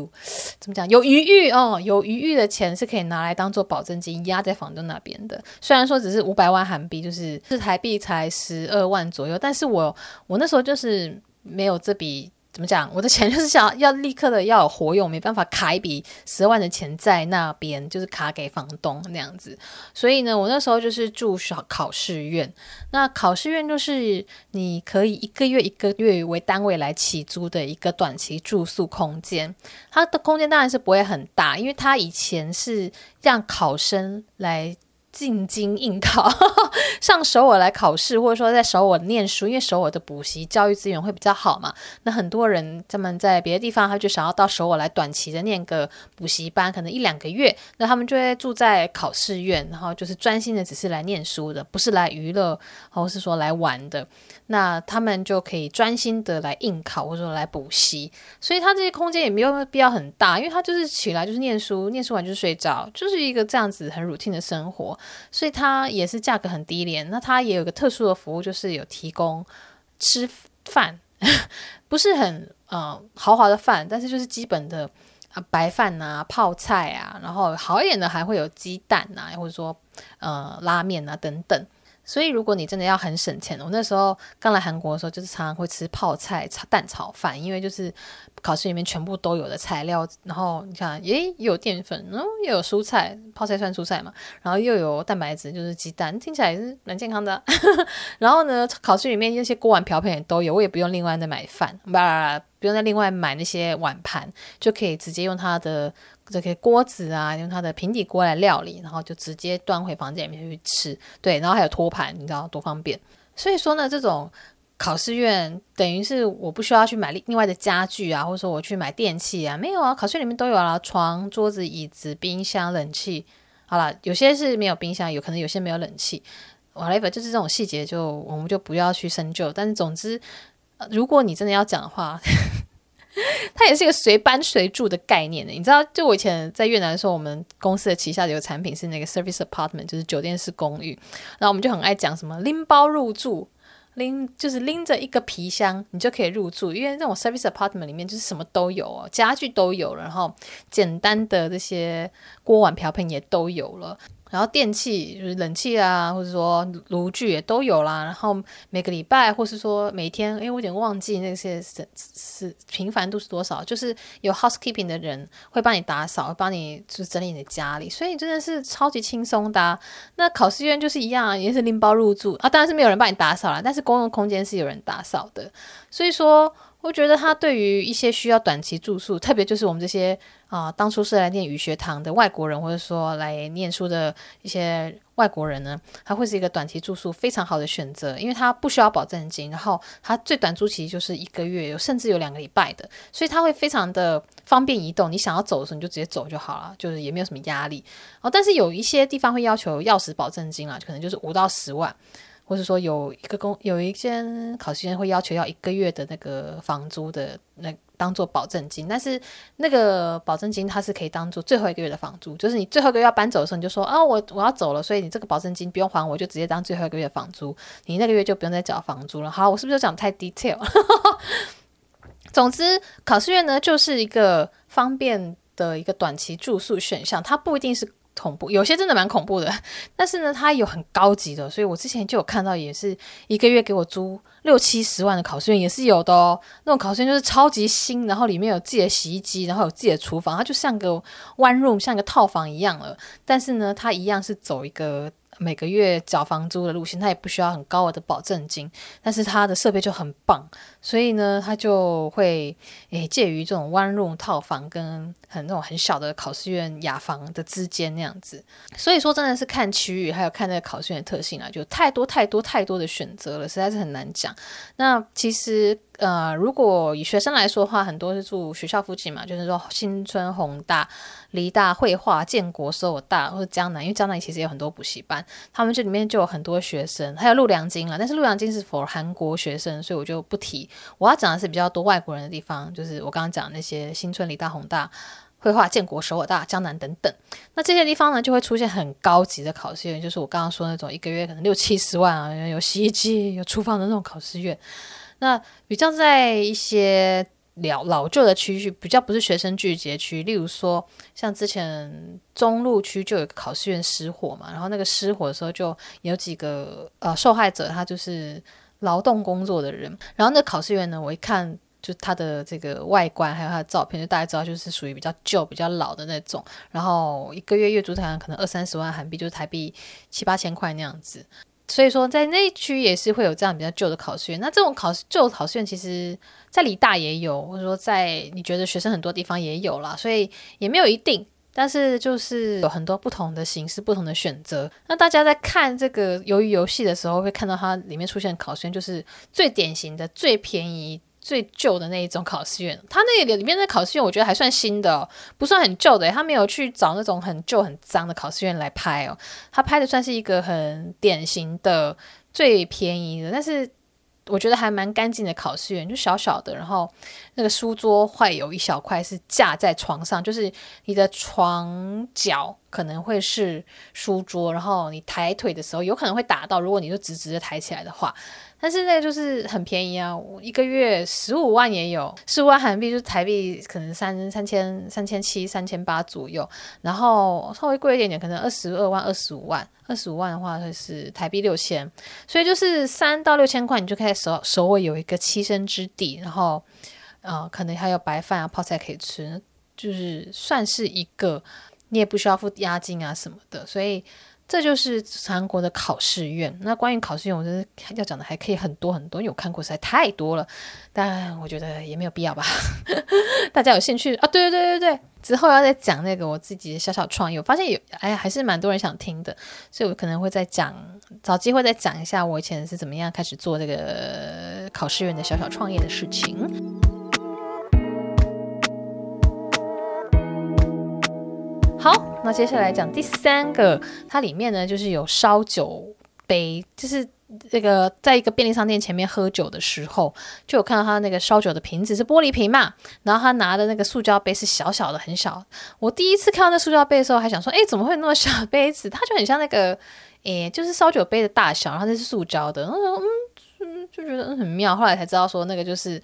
怎么讲？有余裕哦，有余裕的钱是可以拿来当做保证金压在房东那边的。虽然说只是五百万韩币，就是是台币才十二万左右，但是我我那时候就是没有这笔。怎么讲？我的钱就是想要立刻的要有活用，没办法卡一笔十万的钱在那边，就是卡给房东那样子。所以呢，我那时候就是住小考试院。那考试院就是你可以一个月一个月为单位来起租的一个短期住宿空间。它的空间当然是不会很大，因为它以前是让考生来。进京应考，上首尔来考试，或者说在首尔念书，因为首尔的补习教育资源会比较好嘛。那很多人他们在别的地方，他就想要到首尔来短期的念个补习班，可能一两个月，那他们就会住在考试院，然后就是专心的只是来念书的，不是来娱乐，或是说来玩的。那他们就可以专心的来应考，或者说来补习。所以他这些空间也没有必要很大，因为他就是起来就是念书，念书完就睡觉，就是一个这样子很 routine 的生活。所以它也是价格很低廉，那它也有个特殊的服务，就是有提供吃饭，不是很呃豪华的饭，但是就是基本的啊、白饭啊、泡菜啊，然后好一点的还会有鸡蛋啊，或者说呃拉面啊等等。所以，如果你真的要很省钱，我那时候刚来韩国的时候，就是常常会吃泡菜炒蛋炒饭，因为就是考试里面全部都有的材料。然后你看，诶，有淀粉，然后又有蔬菜，泡菜算蔬菜嘛，然后又有蛋白质，就是鸡蛋，听起来是蛮健康的。然后呢，考试里面那些锅碗瓢盆也都有，我也不用另外再买饭，不，不用再另外买那些碗盘，就可以直接用它的。这个锅子啊，用它的平底锅来料理，然后就直接端回房间里面去吃。对，然后还有托盘，你知道多方便。所以说呢，这种考试院等于是我不需要去买另另外的家具啊，或者说我去买电器啊，没有啊，考试院里面都有啊，床、桌子、椅子、冰箱、冷气。好了，有些是没有冰箱，有可能有些没有冷气。whatever，就是这种细节就我们就不要去深究。但是总之，如果你真的要讲的话。它也是一个随搬随住的概念的，你知道，就我以前在越南的时候，我们公司的旗下有个产品是那个 service apartment，就是酒店式公寓，然后我们就很爱讲什么拎包入住，拎就是拎着一个皮箱，你就可以入住，因为那种 service apartment 里面就是什么都有哦，家具都有了，然后简单的这些锅碗瓢盆也都有了。然后电器就是冷气啊，或者说炉具也都有啦。然后每个礼拜，或是说每天，哎，我有点忘记那些是是频繁度是多少。就是有 housekeeping 的人会帮你打扫，会帮你就是整理你的家里，所以真的是超级轻松的。那考试院就是一样，也是拎包入住啊，当然是没有人帮你打扫啦，但是公共空间是有人打扫的。所以说，我觉得他对于一些需要短期住宿，特别就是我们这些。啊、当初是来念语学堂的外国人，或者说来念书的一些外国人呢，他会是一个短期住宿非常好的选择，因为他不需要保证金，然后他最短租期就是一个月，有甚至有两个礼拜的，所以他会非常的方便移动。你想要走的时候，你就直接走就好了，就是也没有什么压力。哦，但是有一些地方会要求钥匙保证金啊，可能就是五到十万，或者说有一个公有一间考试院会要求要一个月的那个房租的那。当做保证金，但是那个保证金它是可以当做最后一个月的房租，就是你最后一个月要搬走的时候，你就说啊，我我要走了，所以你这个保证金不用还，我就直接当最后一个月的房租，你那个月就不用再缴房租了。好，我是不是讲太 detail？总之，考试院呢就是一个方便的一个短期住宿选项，它不一定是。恐怖，有些真的蛮恐怖的，但是呢，它有很高级的，所以我之前就有看到，也是一个月给我租六七十万的考试院也是有的哦。那种考试院就是超级新，然后里面有自己的洗衣机，然后有自己的厨房，它就像个 one room，像个套房一样了。但是呢，它一样是走一个。每个月缴房租的路线，它也不需要很高额的保证金，但是它的设备就很棒，所以呢，它就会诶介于这种 one room 套房跟很那种很小的考试院雅房的之间那样子。所以说，真的是看区域，还有看那个考试院的特性啊，就太多太多太多的选择了，实在是很难讲。那其实。呃，如果以学生来说的话，很多是住学校附近嘛，就是说新春、宏大、梨大、绘画、建国、首尔大或者江南，因为江南其实有很多补习班，他们这里面就有很多学生，还有陆良金了，但是陆良金是 for 韩国学生，所以我就不提。我要讲的是比较多外国人的地方，就是我刚刚讲那些新春、梨大、宏大、绘画建国、首尔大、江南等等。那这些地方呢，就会出现很高级的考试院，就是我刚刚说那种一个月可能六七十万啊，有洗衣机、有厨房的那种考试院。那比较在一些老老旧的区域，比较不是学生聚集区，例如说像之前中路区就有个考试院失火嘛，然后那个失火的时候就有几个呃受害者，他就是劳动工作的人，然后那考试院呢，我一看就他的这个外观还有他的照片，就大家知道就是属于比较旧、比较老的那种，然后一个月月租台可能二三十万韩币，就是台币七八千块那样子。所以说，在那一区也是会有这样比较旧的考试院。那这种考试旧的考试院，其实在理大也有，或者说在你觉得学生很多地方也有啦，所以也没有一定。但是就是有很多不同的形式、不同的选择。那大家在看这个鱿鱼游戏的时候，会看到它里面出现考试院，就是最典型的、最便宜。最旧的那一种考试院，它那里里面的考试院，我觉得还算新的，不算很旧的。他没有去找那种很旧、很脏的考试院来拍哦，他拍的算是一个很典型的、最便宜的，但是我觉得还蛮干净的考试院，就小小的，然后那个书桌会有一小块是架在床上，就是你的床脚可能会是书桌，然后你抬腿的时候有可能会打到，如果你就直直的抬起来的话。但是那个就是很便宜啊，我一个月十五万也有，十五万韩币就是台币可能三三千三千七三千八左右，然后稍微贵一点点，可能二十二万二十五万，二十五万的话就是台币六千，所以就是三到六千块，你就可以手首尾有一个栖身之地，然后呃可能还有白饭啊泡菜可以吃，就是算是一个你也不需要付押金啊什么的，所以。这就是韩国的考试院。那关于考试院，我觉得要讲的还可以很多很多，因为我看过实在太多了。但我觉得也没有必要吧。大家有兴趣啊？对对对对对，之后要再讲那个我自己的小小创业，我发现有哎呀，还是蛮多人想听的，所以我可能会再讲，找机会再讲一下我以前是怎么样开始做这个考试院的小小创业的事情。那接下来讲第三个，它里面呢就是有烧酒杯，就是这个在一个便利商店前面喝酒的时候，就有看到他那个烧酒的瓶子是玻璃瓶嘛，然后他拿的那个塑胶杯是小小的，很小。我第一次看到那塑胶杯的时候，还想说，哎，怎么会那么小杯子？它就很像那个，诶，就是烧酒杯的大小，然后那是塑胶的，然后嗯。嗯，就觉得嗯很妙，后来才知道说那个就是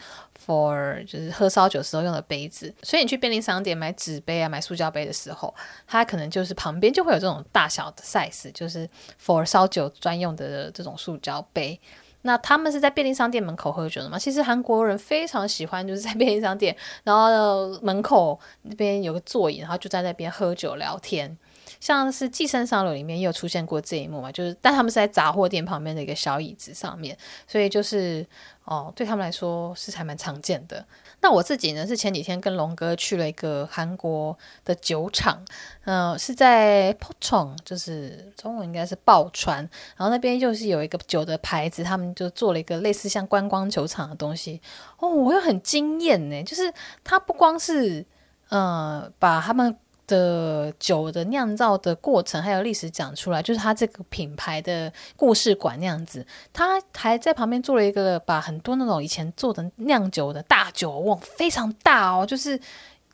for 就是喝烧酒时候用的杯子，所以你去便利商店买纸杯啊、买塑胶杯的时候，它可能就是旁边就会有这种大小的 size，就是 for 烧酒专用的这种塑胶杯。那他们是在便利商店门口喝酒的吗？其实韩国人非常喜欢就是在便利商店，然后门口那边有个座椅，然后就在那边喝酒聊天。像是《寄生上流》里面也有出现过这一幕嘛，就是但他们是在杂货店旁边的一个小椅子上面，所以就是哦，对他们来说是还蛮常见的。那我自己呢，是前几天跟龙哥去了一个韩国的酒厂，嗯、是在 Pocheon，就是中文应该是抱川，然后那边就是有一个酒的牌子，他们就做了一个类似像观光酒厂的东西。哦，我又很惊艳呢，就是它不光是嗯、把他们。的酒的酿造的过程还有历史讲出来，就是他这个品牌的故事馆那样子。他还在旁边做了一个，把很多那种以前做的酿酒的大酒瓮，非常大哦，就是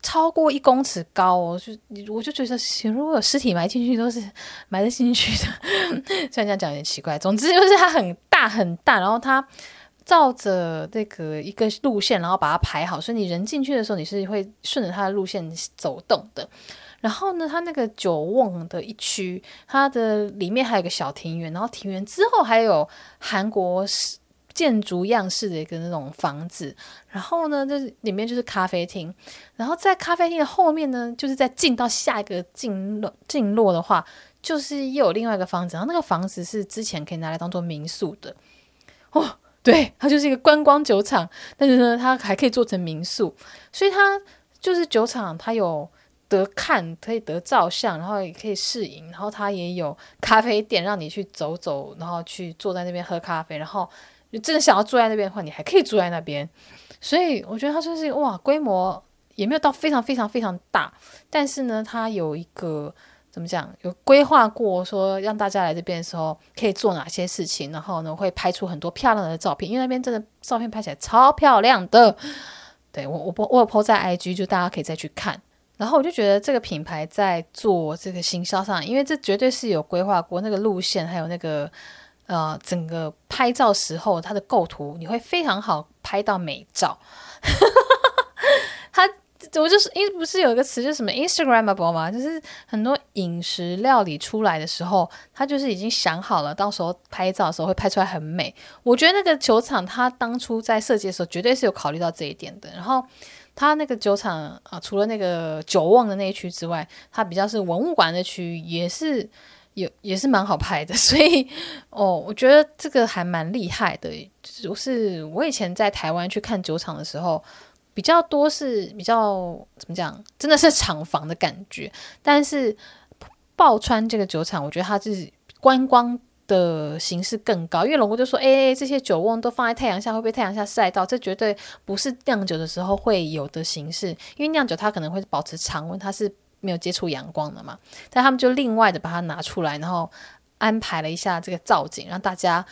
超过一公尺高哦。就我就觉得，如果有尸体埋进去，都是埋得进去的。虽然这样讲有点奇怪，总之就是它很大很大，然后它。照着这个一个路线，然后把它排好，所以你人进去的时候，你是会顺着它的路线走动的。然后呢，它那个酒瓮的一区，它的里面还有个小庭园，然后庭园之后还有韩国建筑样式的一个那种房子。然后呢，这里面就是咖啡厅。然后在咖啡厅的后面呢，就是在进到下一个进落进落的话，就是又有另外一个房子。然后那个房子是之前可以拿来当做民宿的，哦。对，它就是一个观光酒厂，但是呢，它还可以做成民宿，所以它就是酒厂，它有得看，可以得照相，然后也可以试饮，然后它也有咖啡店让你去走走，然后去坐在那边喝咖啡，然后你真的想要住在那边的话，你还可以住在那边，所以我觉得它算是哇，规模也没有到非常非常非常大，但是呢，它有一个。怎么讲？有规划过说让大家来这边的时候可以做哪些事情，然后呢会拍出很多漂亮的照片，因为那边真的照片拍起来超漂亮的。对，我我我有 po 在 IG，就大家可以再去看。然后我就觉得这个品牌在做这个行销上，因为这绝对是有规划过那个路线，还有那个呃整个拍照时候它的构图，你会非常好拍到美照。它我就是因不是有一个词，就是什么 Instagramable 吗？就是很多饮食料理出来的时候，他就是已经想好了，到时候拍照的时候会拍出来很美。我觉得那个酒厂，他当初在设计的时候，绝对是有考虑到这一点的。然后。他那个酒厂啊，除了那个酒瓮的那一区之外，它比较是文物馆的区域，也是有也是蛮好拍的。所以哦，我觉得这个还蛮厉害的。就是我以前在台湾去看酒厂的时候，比较多是比较怎么讲，真的是厂房的感觉。但是报川这个酒厂，我觉得它是观光。的形式更高，因为龙哥就说：“哎，这些酒瓮都放在太阳下，会被太阳下晒到，这绝对不是酿酒的时候会有的形式。因为酿酒它可能会保持常温，它是没有接触阳光的嘛。但他们就另外的把它拿出来，然后安排了一下这个造景，让大家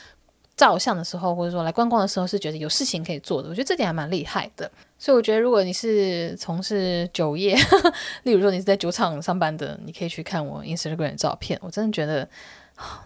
照相的时候，或者说来观光的时候，是觉得有事情可以做的。我觉得这点还蛮厉害的。所以我觉得，如果你是从事酒业，例如说你是在酒厂上班的，你可以去看我 Instagram 的照片，我真的觉得。”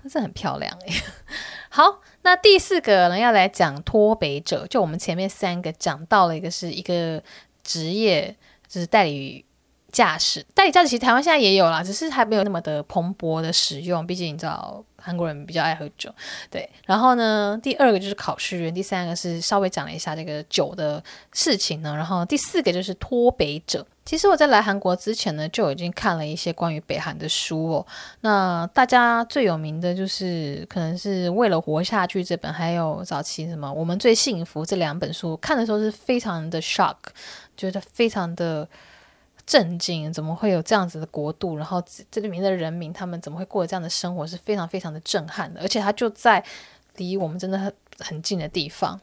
那这很漂亮哎，好，那第四个呢，要来讲脱北者，就我们前面三个讲到了一个是一个职业，就是代理驾驶，代理驾驶其实台湾现在也有啦，只是还没有那么的蓬勃的使用，毕竟你知道。韩国人比较爱喝酒，对。然后呢，第二个就是考试员，第三个是稍微讲了一下这个酒的事情呢。然后第四个就是脱北者。其实我在来韩国之前呢，就已经看了一些关于北韩的书哦。那大家最有名的就是可能是为了活下去这本，还有早期什么我们最幸福这两本书，看的时候是非常的 shock，觉得非常的。震惊！怎么会有这样子的国度？然后这里面的人民，他们怎么会过这样的生活？是非常非常的震撼的。而且他就在离我们真的很很近的地方。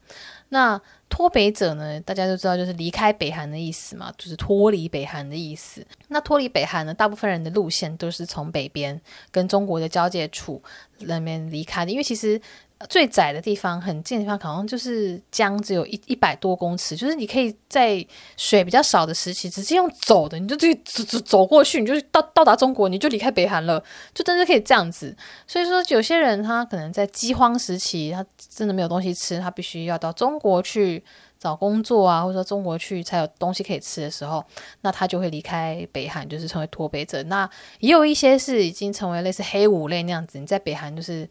那脱北者呢？大家都知道，就是离开北韩的意思嘛，就是脱离北韩的意思。那脱离北韩呢？大部分人的路线都是从北边跟中国的交界处那边离开的，因为其实。最窄的地方，很近的地方，好像就是江，只有一一百多公尺，就是你可以在水比较少的时期，直接用走的，你就自己走走走过去，你就到到达中国，你就离开北韩了，就真的可以这样子。所以说，有些人他可能在饥荒时期，他真的没有东西吃，他必须要到中国去找工作啊，或者说中国去才有东西可以吃的时候，那他就会离开北韩，就是成为脱北者。那也有一些是已经成为类似黑五类那样子，你在北韩就是。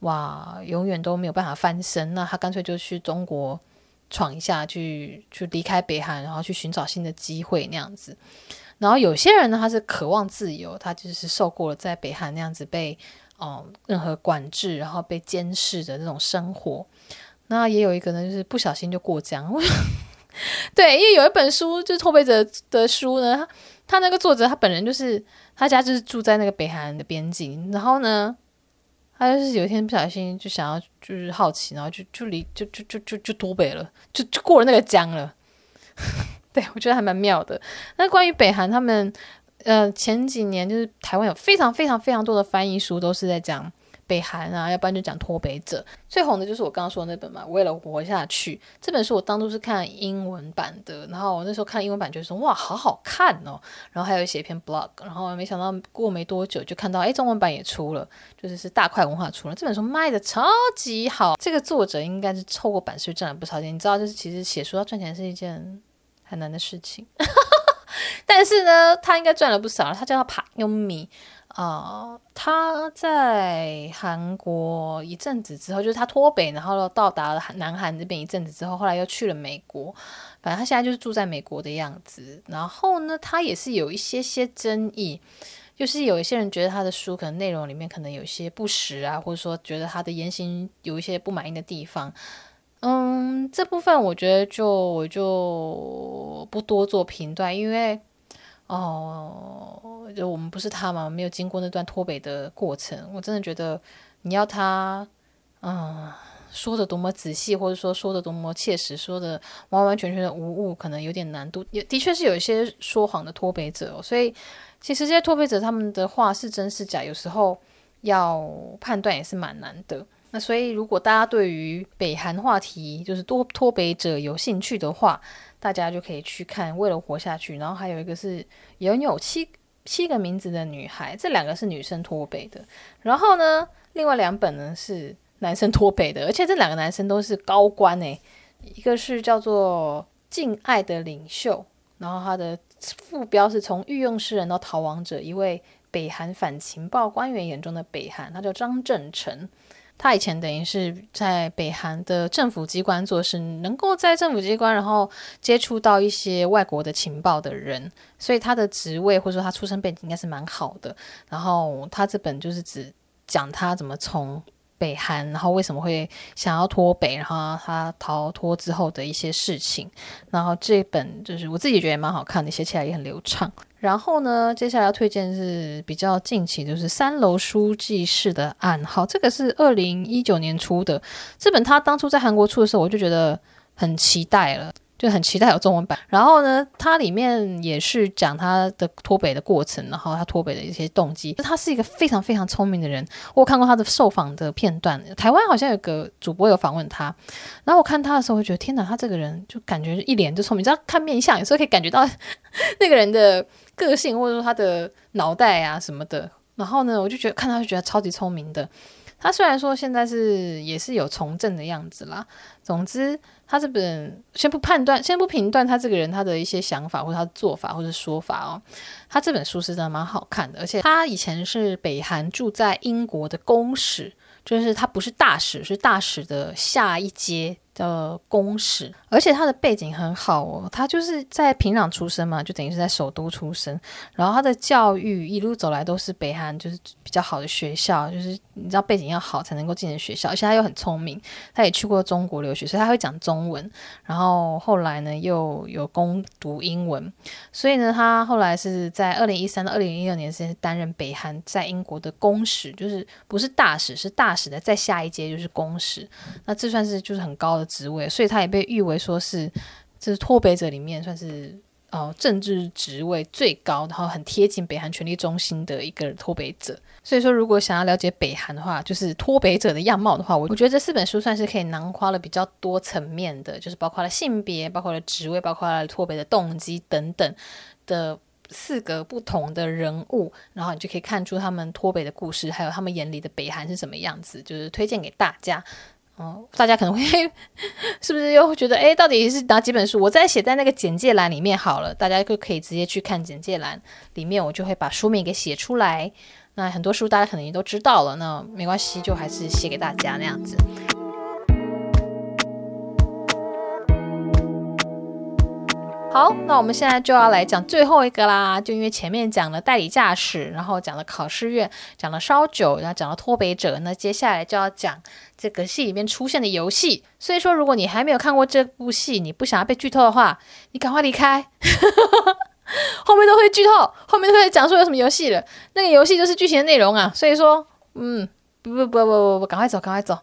哇，永远都没有办法翻身，那他干脆就去中国闯一下，去去离开北韩，然后去寻找新的机会那样子。然后有些人呢，他是渴望自由，他就是受过了在北韩那样子被哦、任何管制，然后被监视的那种生活。那也有一个呢，就是不小心就过江。对，因为有一本书就是脱北者的书呢，他他那个作者他本人就是他家就是住在那个北韩的边境，然后呢。他就是有一天不小心就想要，就是好奇，然后就就离就就就就就脱北了，就就过了那个江了。对，我觉得还蛮妙的。那关于北韩，他们呃前几年就是台湾有非常非常非常多的翻译书，都是在讲。北韩啊，要不然就讲脱北者。最红的就是我刚刚说的那本嘛，为了活下去。这本书我当初是看英文版的，然后我那时候看英文版，就说哇，好好看哦。然后还有写一篇 blog，然后没想到过没多久就看到，哎，中文版也出了，就是是大块文化出了这本书，卖的超级好。这个作者应该是凑过版税赚了不少钱。你知道，就是其实写书要赚钱是一件很难的事情，但是呢，他应该赚了不少。他叫他帕优米。啊、他在韩国一阵子之后，就是他脱北，然后到达了南韩这边一阵子之后，后来又去了美国。反正他现在就是住在美国的样子。然后呢，他也是有一些些争议，就是有一些人觉得他的书可能内容里面可能有一些不实啊，或者说觉得他的言行有一些不满意的地方。嗯，这部分我觉得就我就不多做评断，因为。哦，就我们不是他嘛，没有经过那段脱北的过程。我真的觉得你要他，嗯，说的多么仔细，或者说说的多么切实，说的完完全全的无误，可能有点难度。也的确是有一些说谎的脱北者哦，所以其实这些脱北者他们的话是真是假，有时候要判断也是蛮难的。那所以如果大家对于北韩话题就是多脱北者有兴趣的话，大家就可以去看。为了活下去，然后还有一个是拥有七七个名字的女孩，这两个是女生脱北的。然后呢，另外两本呢是男生脱北的，而且这两个男生都是高官诶，一个是叫做《敬爱的领袖》，然后他的副标是从御用诗人到逃亡者，一位北韩反情报官员眼中的北韩，他叫张正成。他以前等于是在北韩的政府机关做事，能够在政府机关然后接触到一些外国的情报的人，所以他的职位或者说他出身背景应该是蛮好的。然后他这本就是只讲他怎么从北韩，然后为什么会想要脱北，然后他逃脱之后的一些事情。然后这本就是我自己觉得也蛮好看的，写起来也很流畅。然后呢，接下来要推荐是比较近期，就是三楼书记室的暗号。这个是二零一九年出的这本，他当初在韩国出的时候，我就觉得很期待了。就很期待有中文版。然后呢，它里面也是讲他的脱北的过程，然后他脱北的一些动机。他是一个非常非常聪明的人。我有看过他的受访的片段，台湾好像有个主播有访问他。然后我看他的时候，我觉得天哪，他这个人就感觉一脸就聪明。只要看面相，有时候可以感觉到那个人的个性，或者说他的脑袋啊什么的。然后呢，我就觉得看他就觉得超级聪明的。他虽然说现在是也是有从政的样子啦，总之他这本先不判断，先不评断他这个人他的一些想法或者他的做法或者说法哦，他这本书是真的蛮好看的，而且他以前是北韩住在英国的公使，就是他不是大使，是大使的下一阶。的公使，而且他的背景很好哦，他就是在平壤出生嘛，就等于是在首都出生，然后他的教育一路走来都是北韩就是比较好的学校，就是你知道背景要好才能够进的学校，而且他又很聪明，他也去过中国留学，所以他会讲中文，然后后来呢又有攻读英文，所以呢他后来是在二零一三到二零一六年是担任北韩在英国的公使，就是不是大使，是大使的再下一阶就是公使，那这算是就是很高的。职位，所以他也被誉为说是，这是脱北者里面算是哦政治职位最高，然后很贴近北韩权力中心的一个脱北者。所以说，如果想要了解北韩的话，就是脱北者的样貌的话，我我觉得这四本书算是可以囊括了比较多层面的，就是包括了性别，包括了职位，包括了脱北的动机等等的四个不同的人物，然后你就可以看出他们脱北的故事，还有他们眼里的北韩是什么样子，就是推荐给大家。哦，大家可能会 是不是又会觉得，哎，到底是哪几本书？我再写在那个简介栏里面好了，大家就可以直接去看简介栏里面，我就会把书名给写出来。那很多书大家可能也都知道了，那没关系，就还是写给大家那样子。好，那我们现在就要来讲最后一个啦。就因为前面讲了代理驾驶，然后讲了考试院，讲了烧酒，然后讲了脱北者，那接下来就要讲这个戏里面出现的游戏。所以说，如果你还没有看过这部戏，你不想要被剧透的话，你赶快离开，后面都会剧透，后面都会讲说有什么游戏了。那个游戏就是剧情的内容啊。所以说，嗯，不不不不不不，赶快走，赶快走，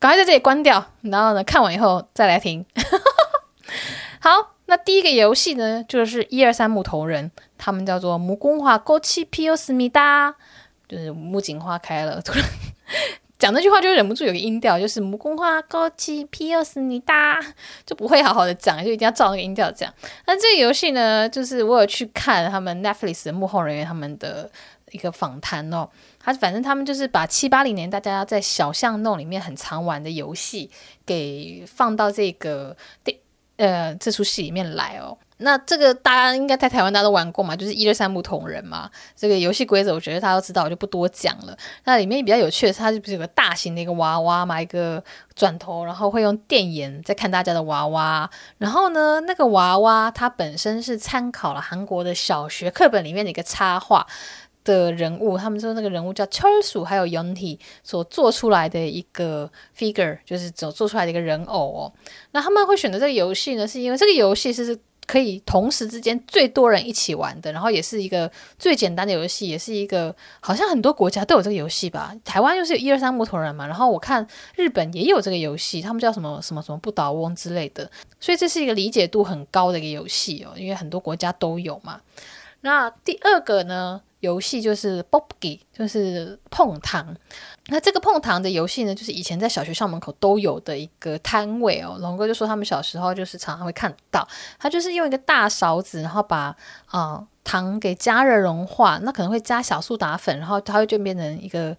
赶快在这里关掉，然后呢，看完以后再来听。好。那第一个游戏呢，就是一二三木头人，他们叫做木工花勾七 P U 思密达，就是木槿花开了。突然 讲这句话就忍不住有个音调，就是木工花勾七 P U 思密达，就不会好好的讲，就一定要照那个音调讲。那这个游戏呢，就是我有去看他们 Netflix 的幕后人员他们的一个访谈哦。他反正他们就是把七八零年大家在小巷弄里面很常玩的游戏，给放到这个第呃，这出戏里面来哦，那这个大家应该在台湾大家都玩过嘛，就是一二三木头人嘛。这个游戏规则我觉得大家都知道，我就不多讲了。那里面比较有趣的是，它就不是有个大型的一个娃娃嘛，一个转头，然后会用电眼在看大家的娃娃。然后呢，那个娃娃它本身是参考了韩国的小学课本里面的一个插画。的人物，他们说那个人物叫철 수， 还有 Yeontae 所做出来的一个 figure，就是做做出来的一个人偶哦。那他们会选择这个游戏呢，是因为这个游戏是可以同时之间最多人一起玩的，然后也是一个最简单的游戏，也是一个好像很多国家都有这个游戏吧。台湾就是一二三木头人嘛，然后我看日本也有这个游戏，他们叫什么什么什么不倒翁之类的，所以这是一个理解度很高的一个游戏哦，因为很多国家都有嘛。那第二个呢？游戏就是 Popgi，就是碰糖。那这个碰糖的游戏呢，就是以前在小学校门口都有的一个摊位哦。龙哥就说他们小时候就是常常会看到，他就是用一个大勺子，然后把啊、呃、糖给加热融化，那可能会加小苏打粉，然后它会就变成一个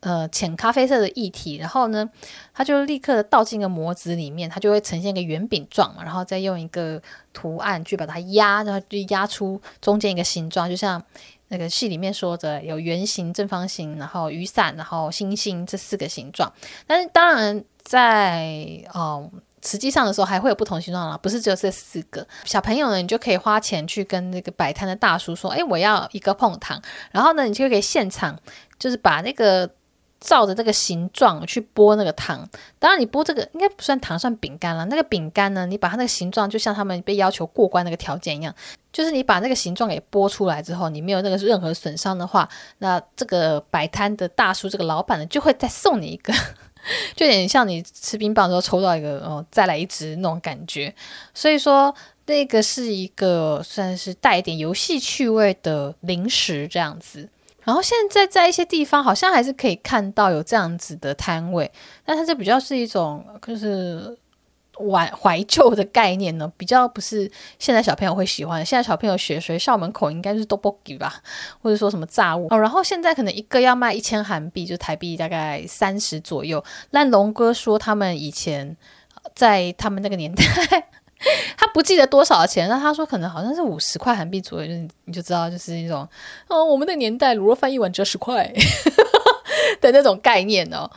呃浅咖啡色的液体，然后呢，它就立刻倒进一个模子里面，它就会呈现一个圆饼状嘛，然后再用一个图案去把它压，然后就压出中间一个形状，就像。那个戏里面说的有圆形、正方形，然后雨伞，然后星星这四个形状。但是当然在哦、实际上的时候还会有不同形状啦，不是只有这四个。小朋友呢，你就可以花钱去跟那个摆摊的大叔说：“哎，我要一个碰糖。”然后呢，你就可以现场就是把那个。照着这个形状去剥那个糖，当然你剥这个应该不算糖，算饼干了。那个饼干呢，你把它那个形状，就像他们被要求过关那个条件一样，就是你把那个形状给剥出来之后，你没有那个任何损伤的话，那这个摆摊的大叔，这个老板呢，就会再送你一个，就有点像你吃冰棒的时候抽到一个哦，再来一支那种感觉。所以说，那个是一个算是带一点游戏趣味的零食这样子。然后现在在一些地方好像还是可以看到有这样子的摊位，但它这比较是一种就是怀怀旧的概念呢，比较不是现在小朋友会喜欢。现在小朋友学学校门口应该是 Tteokbokki 吧，或者说什么炸物哦。然后现在可能一个要卖一千韩币，就台币大概三十左右。但龙哥说他们以前在他们那个年代。他不记得多少钱，那他说可能好像是五十块韩币左右，就你就知道就是那种哦，我们的年代卤肉饭一碗只要十块 的那种概念哦。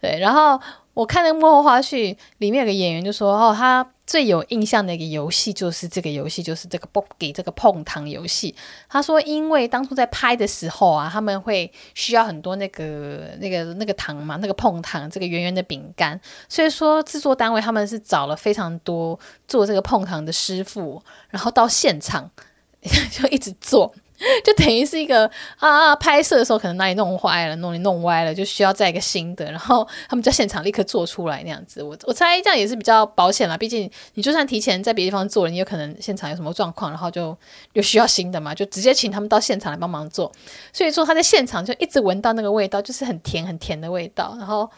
对，然后我看那个幕后花絮，里面有个演员就说哦，他。最有印象的一个游戏就是这个游戏，就是这个 b o g i 这个碰糖游戏。他说，因为当初在拍的时候啊，他们会需要很多那个那个那个糖嘛，那个碰糖，这个圆圆的饼干。所以说，制作单位他们是找了非常多做这个碰糖的师傅，然后到现场 就一直做。就等于是一个啊，拍摄的时候可能哪里弄坏了，弄里弄歪了，就需要再一个新的，然后他们在现场立刻做出来那样子。我我猜这样也是比较保险啦，毕竟你就算提前在别地方做了，你有可能现场有什么状况，然后就又需要新的嘛，就直接请他们到现场来帮忙做。所以说他在现场就一直闻到那个味道，就是很甜很甜的味道，然后。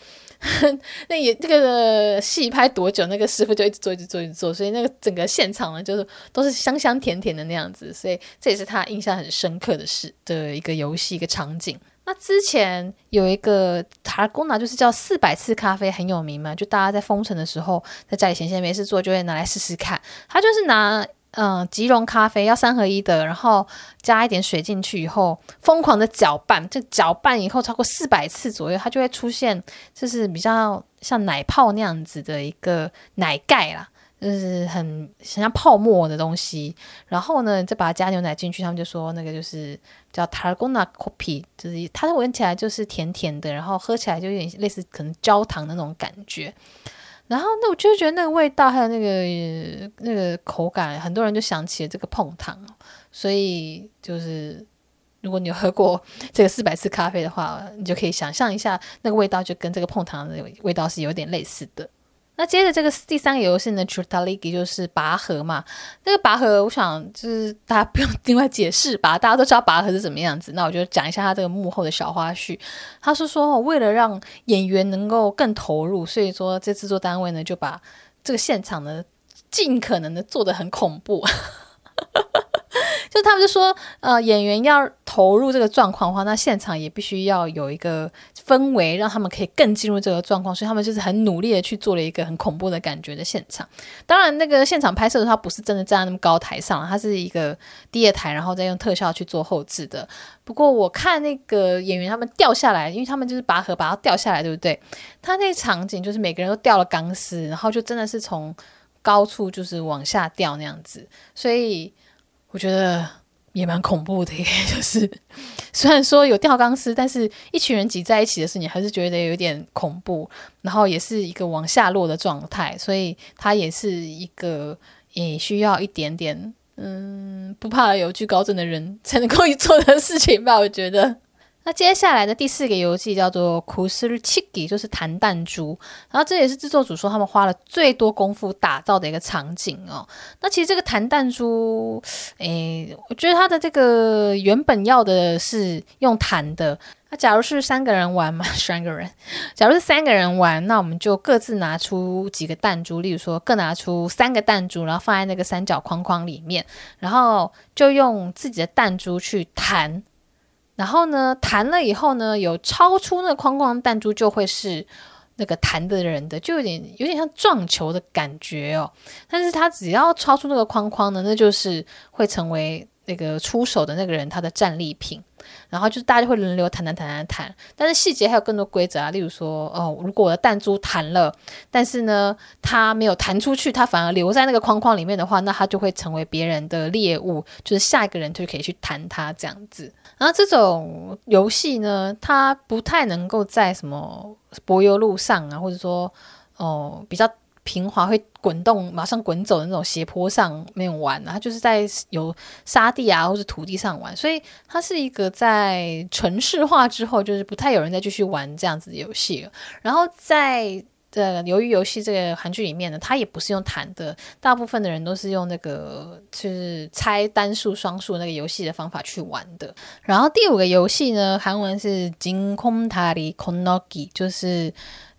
那也这个戏拍多久，那个师傅就一直做，一直做，一直做，所以那个整个现场呢，就是都是香香甜甜的那样子，所以这也是他印象很深刻的事的一个游戏一个场景。那之前有一个塔公拿，就是叫四百次咖啡很有名嘛，就大家在封城的时候，在家里闲闲没事做，就会拿来试试看。他就是拿。嗯，即溶咖啡要三合一的，然后加一点水进去以后，疯狂的搅拌，这搅拌以后超过四百次左右，它就会出现，就是比较像奶泡那样子的一个奶盖啦，就是很很像泡沫的东西。然后呢，再把它加牛奶进去，他们就说那个就是叫 Targona Coffee，就是它闻起来就是甜甜的，然后喝起来就有点类似可能焦糖的那种感觉。然后那我就觉得那个味道还有那个那个口感，很多人就想起了这个碰糖，所以就是如果你有喝过这个 四百次咖啡的话，你就可以想象一下那个味道，就跟这个碰糖的味道是有点类似的。那接着这个第三个游戏呢 c h u t a l i k i 就是拔河嘛。那个拔河，我想就是大家不用另外解释吧，大家都知道拔河是怎么样子。那我就讲一下他这个幕后的小花絮。他是说，为了让演员能够更投入，所以说这制作单位呢就把这个现场呢尽可能的做得很恐怖。就他们就说，呃，演员要投入这个状况的话，那现场也必须要有一个氛围，让他们可以更进入这个状况。所以他们就是很努力的去做了一个很恐怖的感觉的现场。当然，那个现场拍摄的话，不是真的站在那么高台上，它是一个低的台，然后再用特效去做后置的。不过我看那个演员他们掉下来，因为他们就是拔河拔到掉下来，对不对？他那场景就是每个人都掉了钢丝，然后就真的是从高处就是往下掉那样子，所以。我觉得也蛮恐怖的耶，就是虽然说有吊钢丝，但是一群人挤在一起的时候，你还是觉得有点恐怖。然后也是一个往下落的状态，所以它也是一个也需要一点点嗯不怕有惧高症的人才能够做的事情吧。我觉得。那接下来的第四个游戏叫做 k u s u r c h i i 就是弹弹珠。然后这也是制作组说他们花了最多功夫打造的一个场景哦。那其实这个弹弹珠，诶、我觉得它的这个原本要的是用弹的。那假如是三个人玩嘛，三个人，假如是三个人玩，那我们就各自拿出几个弹珠，例如说各拿出三个弹珠，然后放在那个三角框框里面，然后就用自己的弹珠去弹，然后呢，弹了以后呢，有超出那个框框弹珠就会是那个弹的人的，就有点有点像撞球的感觉哦。但是他只要超出那个框框呢，那就是会成为那个出手的那个人他的战利品。然后就是大家会轮流弹弹弹弹弹，但是细节还有更多规则啊，例如说哦，如果我的弹珠弹了，但是呢，它没有弹出去，它反而留在那个框框里面的话，那它就会成为别人的猎物，就是下一个人就可以去弹它这样子。然后这种游戏呢，它不太能够在什么柏油路上啊，或者说哦比较。平滑会滚动，马上滚走的那种斜坡上面玩，它就是在有沙地啊或者土地上玩，所以它是一个在城市化之后，就是不太有人再继续玩这样子的游戏了。然后在这个《鱿鱼游戏》这个韩剧里面呢，它也不是用弹的，大部分的人都是用那个就是猜单数、双数那个游戏的方法去玩的。然后第五个游戏呢，韩文是“金空塔里空诺기”，就是。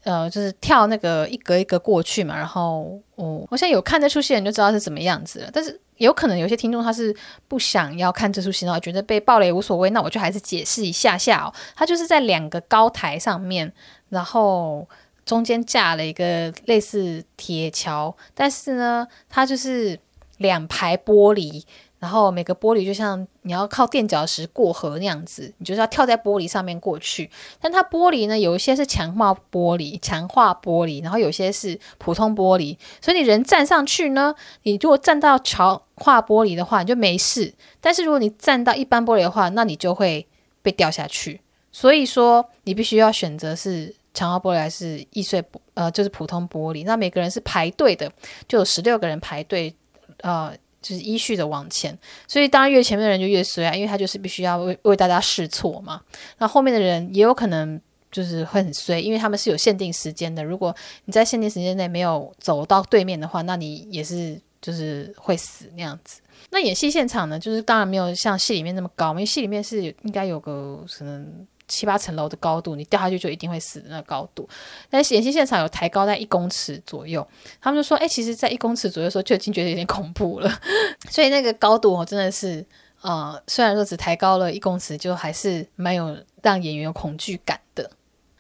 呃，就是跳那个一格一格过去嘛，然后我、哦、我现在有看这出戏，人就知道是怎么样子了。但是有可能有些听众他是不想要看这出戏，然后觉得被暴雷无所谓，那我就还是解释一下下哦。他就是在两个高台上面，然后中间架了一个类似铁桥，但是呢，它就是两排玻璃。然后每个玻璃就像你要靠垫脚石过河那样子，你就是要跳在玻璃上面过去。但它玻璃呢，有一些是强化玻璃，强化玻璃，然后有些是普通玻璃。所以你人站上去呢，你如果站到强化玻璃的话，你就没事。但是如果你站到一般玻璃的话，那你就会被掉下去。所以说，你必须要选择是强化玻璃还是易碎呃，就是普通玻璃。那每个人是排队的，就有十六个人排队，呃。就是依序的往前，所以当然越前面的人就越衰啊，因为他就是必须要为为大家试错嘛。那后面的人也有可能就是会很衰，因为他们是有限定时间的。如果你在限定时间内没有走到对面的话，那你也是就是会死那样子。那演戏现场呢，就是当然没有像戏里面那么高，因为戏里面是应该有个可能。七八层楼的高度，你掉下去就一定会死的那个高度。但是演戏现场有抬高在一公尺左右，他们就说：“哎、其实，在一公尺左右的时候就已经觉得有点恐怖了。”所以那个高度哦，真的是，呃，虽然说只抬高了一公尺，就还是蛮有让演员有恐惧感的。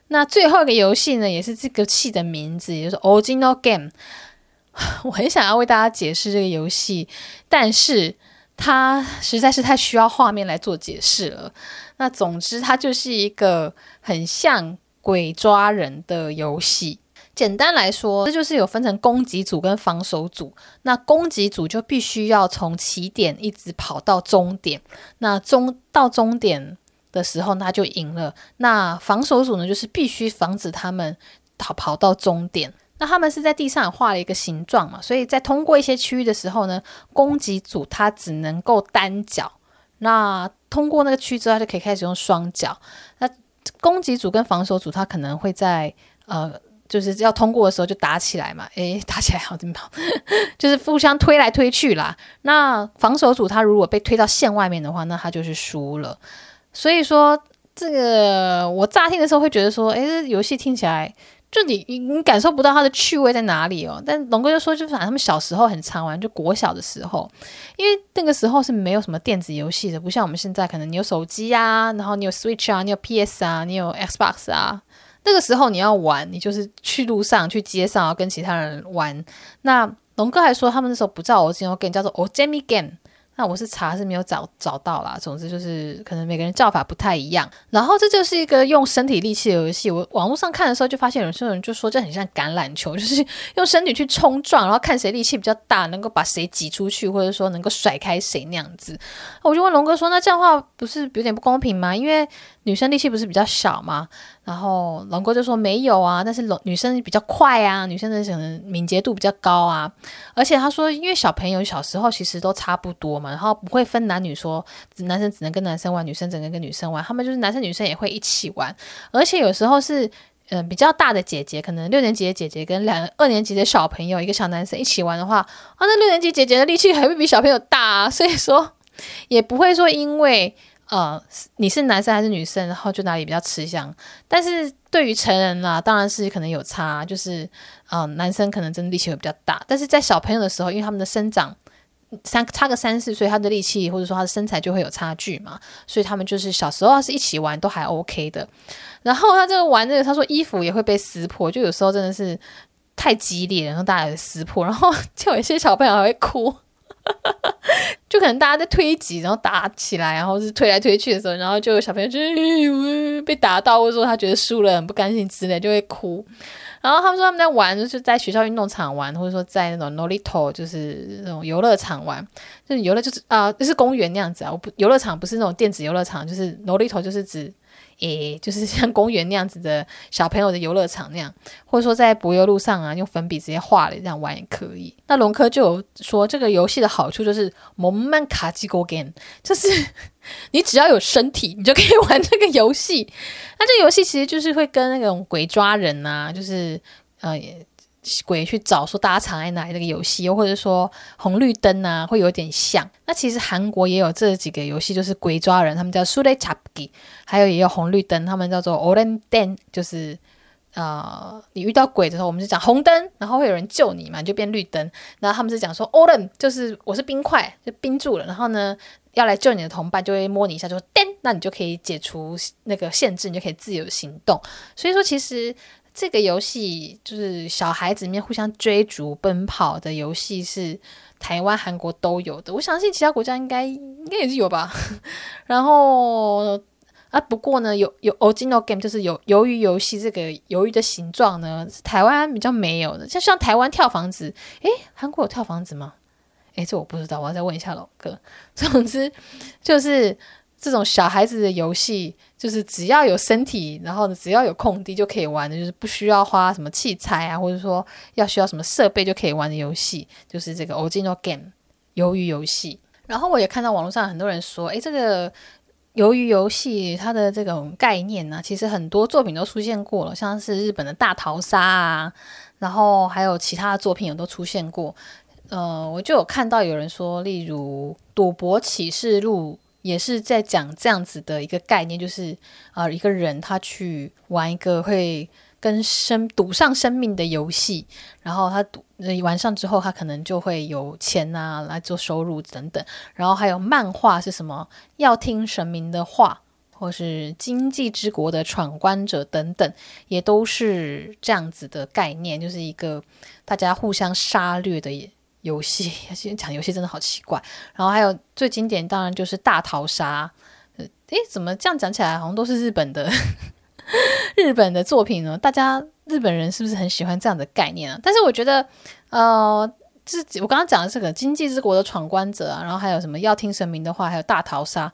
那最后一个游戏呢，也是这个戏的名字，也就是 Original Game。我很想要为大家解释这个游戏，但是它实在是太需要画面来做解释了。那总之，它就是一个很像鬼抓人的游戏。简单来说，这就是有分成攻击组跟防守组。那攻击组就必须要从起点一直跑到终点。那终到终点的时候，那就赢了。那防守组呢，就是必须防止他们跑跑到终点。那他们是在地上画了一个形状嘛，所以在通过一些区域的时候呢，攻击组它只能够单脚。那通过那个区之后，就可以开始用双脚。那攻击组跟防守组，他可能会在呃，就是要通过的时候就打起来嘛。诶，打起来好怎么？就是互相推来推去啦。那防守组他如果被推到线外面的话，那他就是输了。所以说，这个我乍听的时候会觉得说，诶，这游戏听起来。就你你你感受不到它的趣味在哪里哦，但龙哥就说，就反正他们小时候很常玩，就国小的时候，因为那个时候是没有什么电子游戏的，不像我们现在，可能你有手机啊，然后你有 Switch 啊，你有 PS 啊，你有 Xbox 啊，那个时候你要玩，你就是去路上去街上要跟其他人玩。那龙哥还说，他们那时候不叫 OGame，叫做 Ojemi Game。那我是查是没有找找到啦，总之就是可能每个人叫法不太一样。然后这就是一个用身体力气的游戏。我网络上看的时候就发现有些人就说这很像橄榄球，就是用身体去冲撞，然后看谁力气比较大，能够把谁挤出去，或者说能够甩开谁那样子。我就问龙哥说：“那这样的话不是有点不公平吗？因为女生力气不是比较小吗？然后龙哥就说没有啊，但是龙女生比较快啊，女生的可能敏捷度比较高啊。而且他说，因为小朋友小时候其实都差不多嘛，然后不会分男女说，男生只能跟男生玩，女生只能跟女生玩，他们就是男生女生也会一起玩。而且有时候是，嗯、比较大的姐姐，可能六年级的姐姐跟两二年级的小朋友，一个小男生一起玩的话，啊，那六年级姐姐的力气还会比小朋友大啊，所以说也不会说因为。呃，你是男生还是女生，然后就哪里比较吃香。但是对于成人啦，当然是可能有差，就是呃，男生可能真的力气会比较大。但是在小朋友的时候，因为他们的生长三差个三四岁，他的力气或者说他的身材就会有差距嘛，所以他们就是小时候是一起玩都还 OK 的。然后他这个玩这个，他说衣服也会被撕破，就有时候真的是太激烈，然后大家撕破，然后 就有一些小朋友还会哭。就可能大家在推挤，然后打起来，然后是推来推去的时候，然后就有小朋友就被打到，或者说他觉得输了很不甘心之类，就会哭。然后他们说他们在玩，就是在学校运动场玩，或者说在那种 Nolito，就是那种游乐场玩，就是游乐就是啊、就是公园那样子啊。我不游乐场不是那种电子游乐场，就是 Nolito 就是指。诶，就是像公园那样子的小朋友的游乐场那样，或者说在柏油路上啊，用粉笔直接画了这样玩也可以。那龙科就说这个游戏的好处就是“蒙曼卡基勾 game”，就是 你只要有身体，你就可以 玩这个游戏。那这游戏其实就是会跟那种鬼抓人啊，就是呃。鬼去找说大家藏在哪里这个游戏，又或者说红绿灯啊，会有点像。那其实韩国也有这几个游戏，就是鬼抓人，他们叫 s u l e c h a p g i 还有也有红绿灯，他们叫做 Orenden，就是呃，你遇到鬼的时候，我们就讲红灯，然后会有人救你嘛，就变绿灯。然后他们是讲说 Oren，就是我是冰块，就冰住了，然后呢要来救你的同伴就会摸你一下，就说 den，那你就可以解除那个限制，你就可以自由行动。所以说其实。这个游戏就是小孩子里面互相追逐奔跑的游戏，是台湾、韩国都有的。我相信其他国家应该应该也是有吧。然后啊，不过呢，有有 original game 就是有鱿鱼游戏，这个鱿鱼的形状呢，是台湾比较没有的。像像台湾跳房子，诶，韩国有跳房子吗？诶，这我不知道，我要再问一下老哥。总之就是。这种小孩子的游戏，就是只要有身体，然后只要有空地就可以玩的，就是不需要花什么器材啊，或者说要需要什么设备就可以玩的游戏，就是这个 original game 鱿鱼游戏。然后我也看到网络上很多人说，诶，这个鱿鱼游戏它的这种概念呢、其实很多作品都出现过了，像是日本的大逃杀啊，然后还有其他的作品也都出现过。呃，我就有看到有人说，例如《赌博启示录》。也是在讲这样子的一个概念，就是啊、一个人他去玩一个会跟生赌上生命的游戏，然后他赌玩上之后，他可能就会有钱啊来做收入等等。然后还有漫画是什么？要听神明的话，或是经济之国的闯关者等等，也都是这样子的概念，就是一个大家互相杀掠的。游戏，现在讲游戏真的好奇怪。然后还有最经典，当然就是大逃杀。诶，怎么这样讲起来好像都是日本的 日本的作品呢？大家日本人是不是很喜欢这样的概念啊？但是我觉得，呃，自己我刚刚讲的这个经济之国的闯关者啊，然后还有什么要听神明的话，还有大逃杀，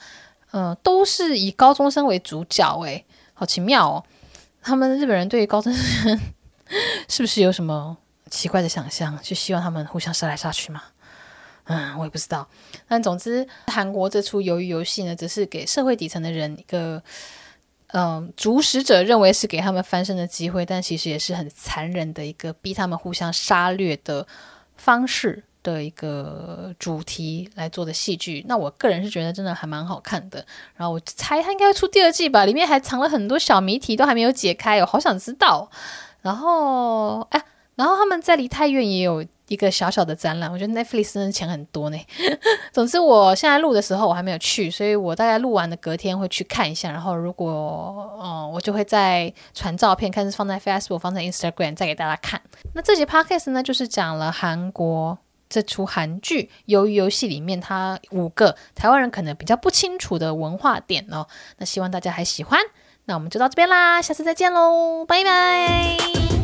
嗯、都是以高中生为主角。诶，好奇妙哦。他们日本人对于高中生 是不是有什么？奇怪的想象，就希望他们互相杀来杀去嘛？嗯，我也不知道。但总之，韩国这出鱿鱼游戏呢，只是给社会底层的人一个，嗯，主使者认为是给他们翻身的机会，但其实也是很残忍的一个逼他们互相杀掠的方式的一个主题来做的戏剧。那我个人是觉得真的还蛮好看的。然后我猜他应该会出第二季吧，里面还藏了很多小谜题，都还没有解开，我好想知道。然后，哎。然后他们在梨泰院也有一个小小的展览，我觉得 Netflix 真的钱很多呢。总之，我现在录的时候我还没有去，所以我大概录完的隔天会去看一下。然后如果嗯，我就会再传照片，看是放在 Facebook、放在 Instagram 再给大家看。那这集 Podcast 呢，就是讲了韩国这出韩剧《鱿鱼游戏》里面它五个台湾人可能比较不清楚的文化点哦。那希望大家还喜欢。那我们就到这边啦，下次再见喽，拜拜。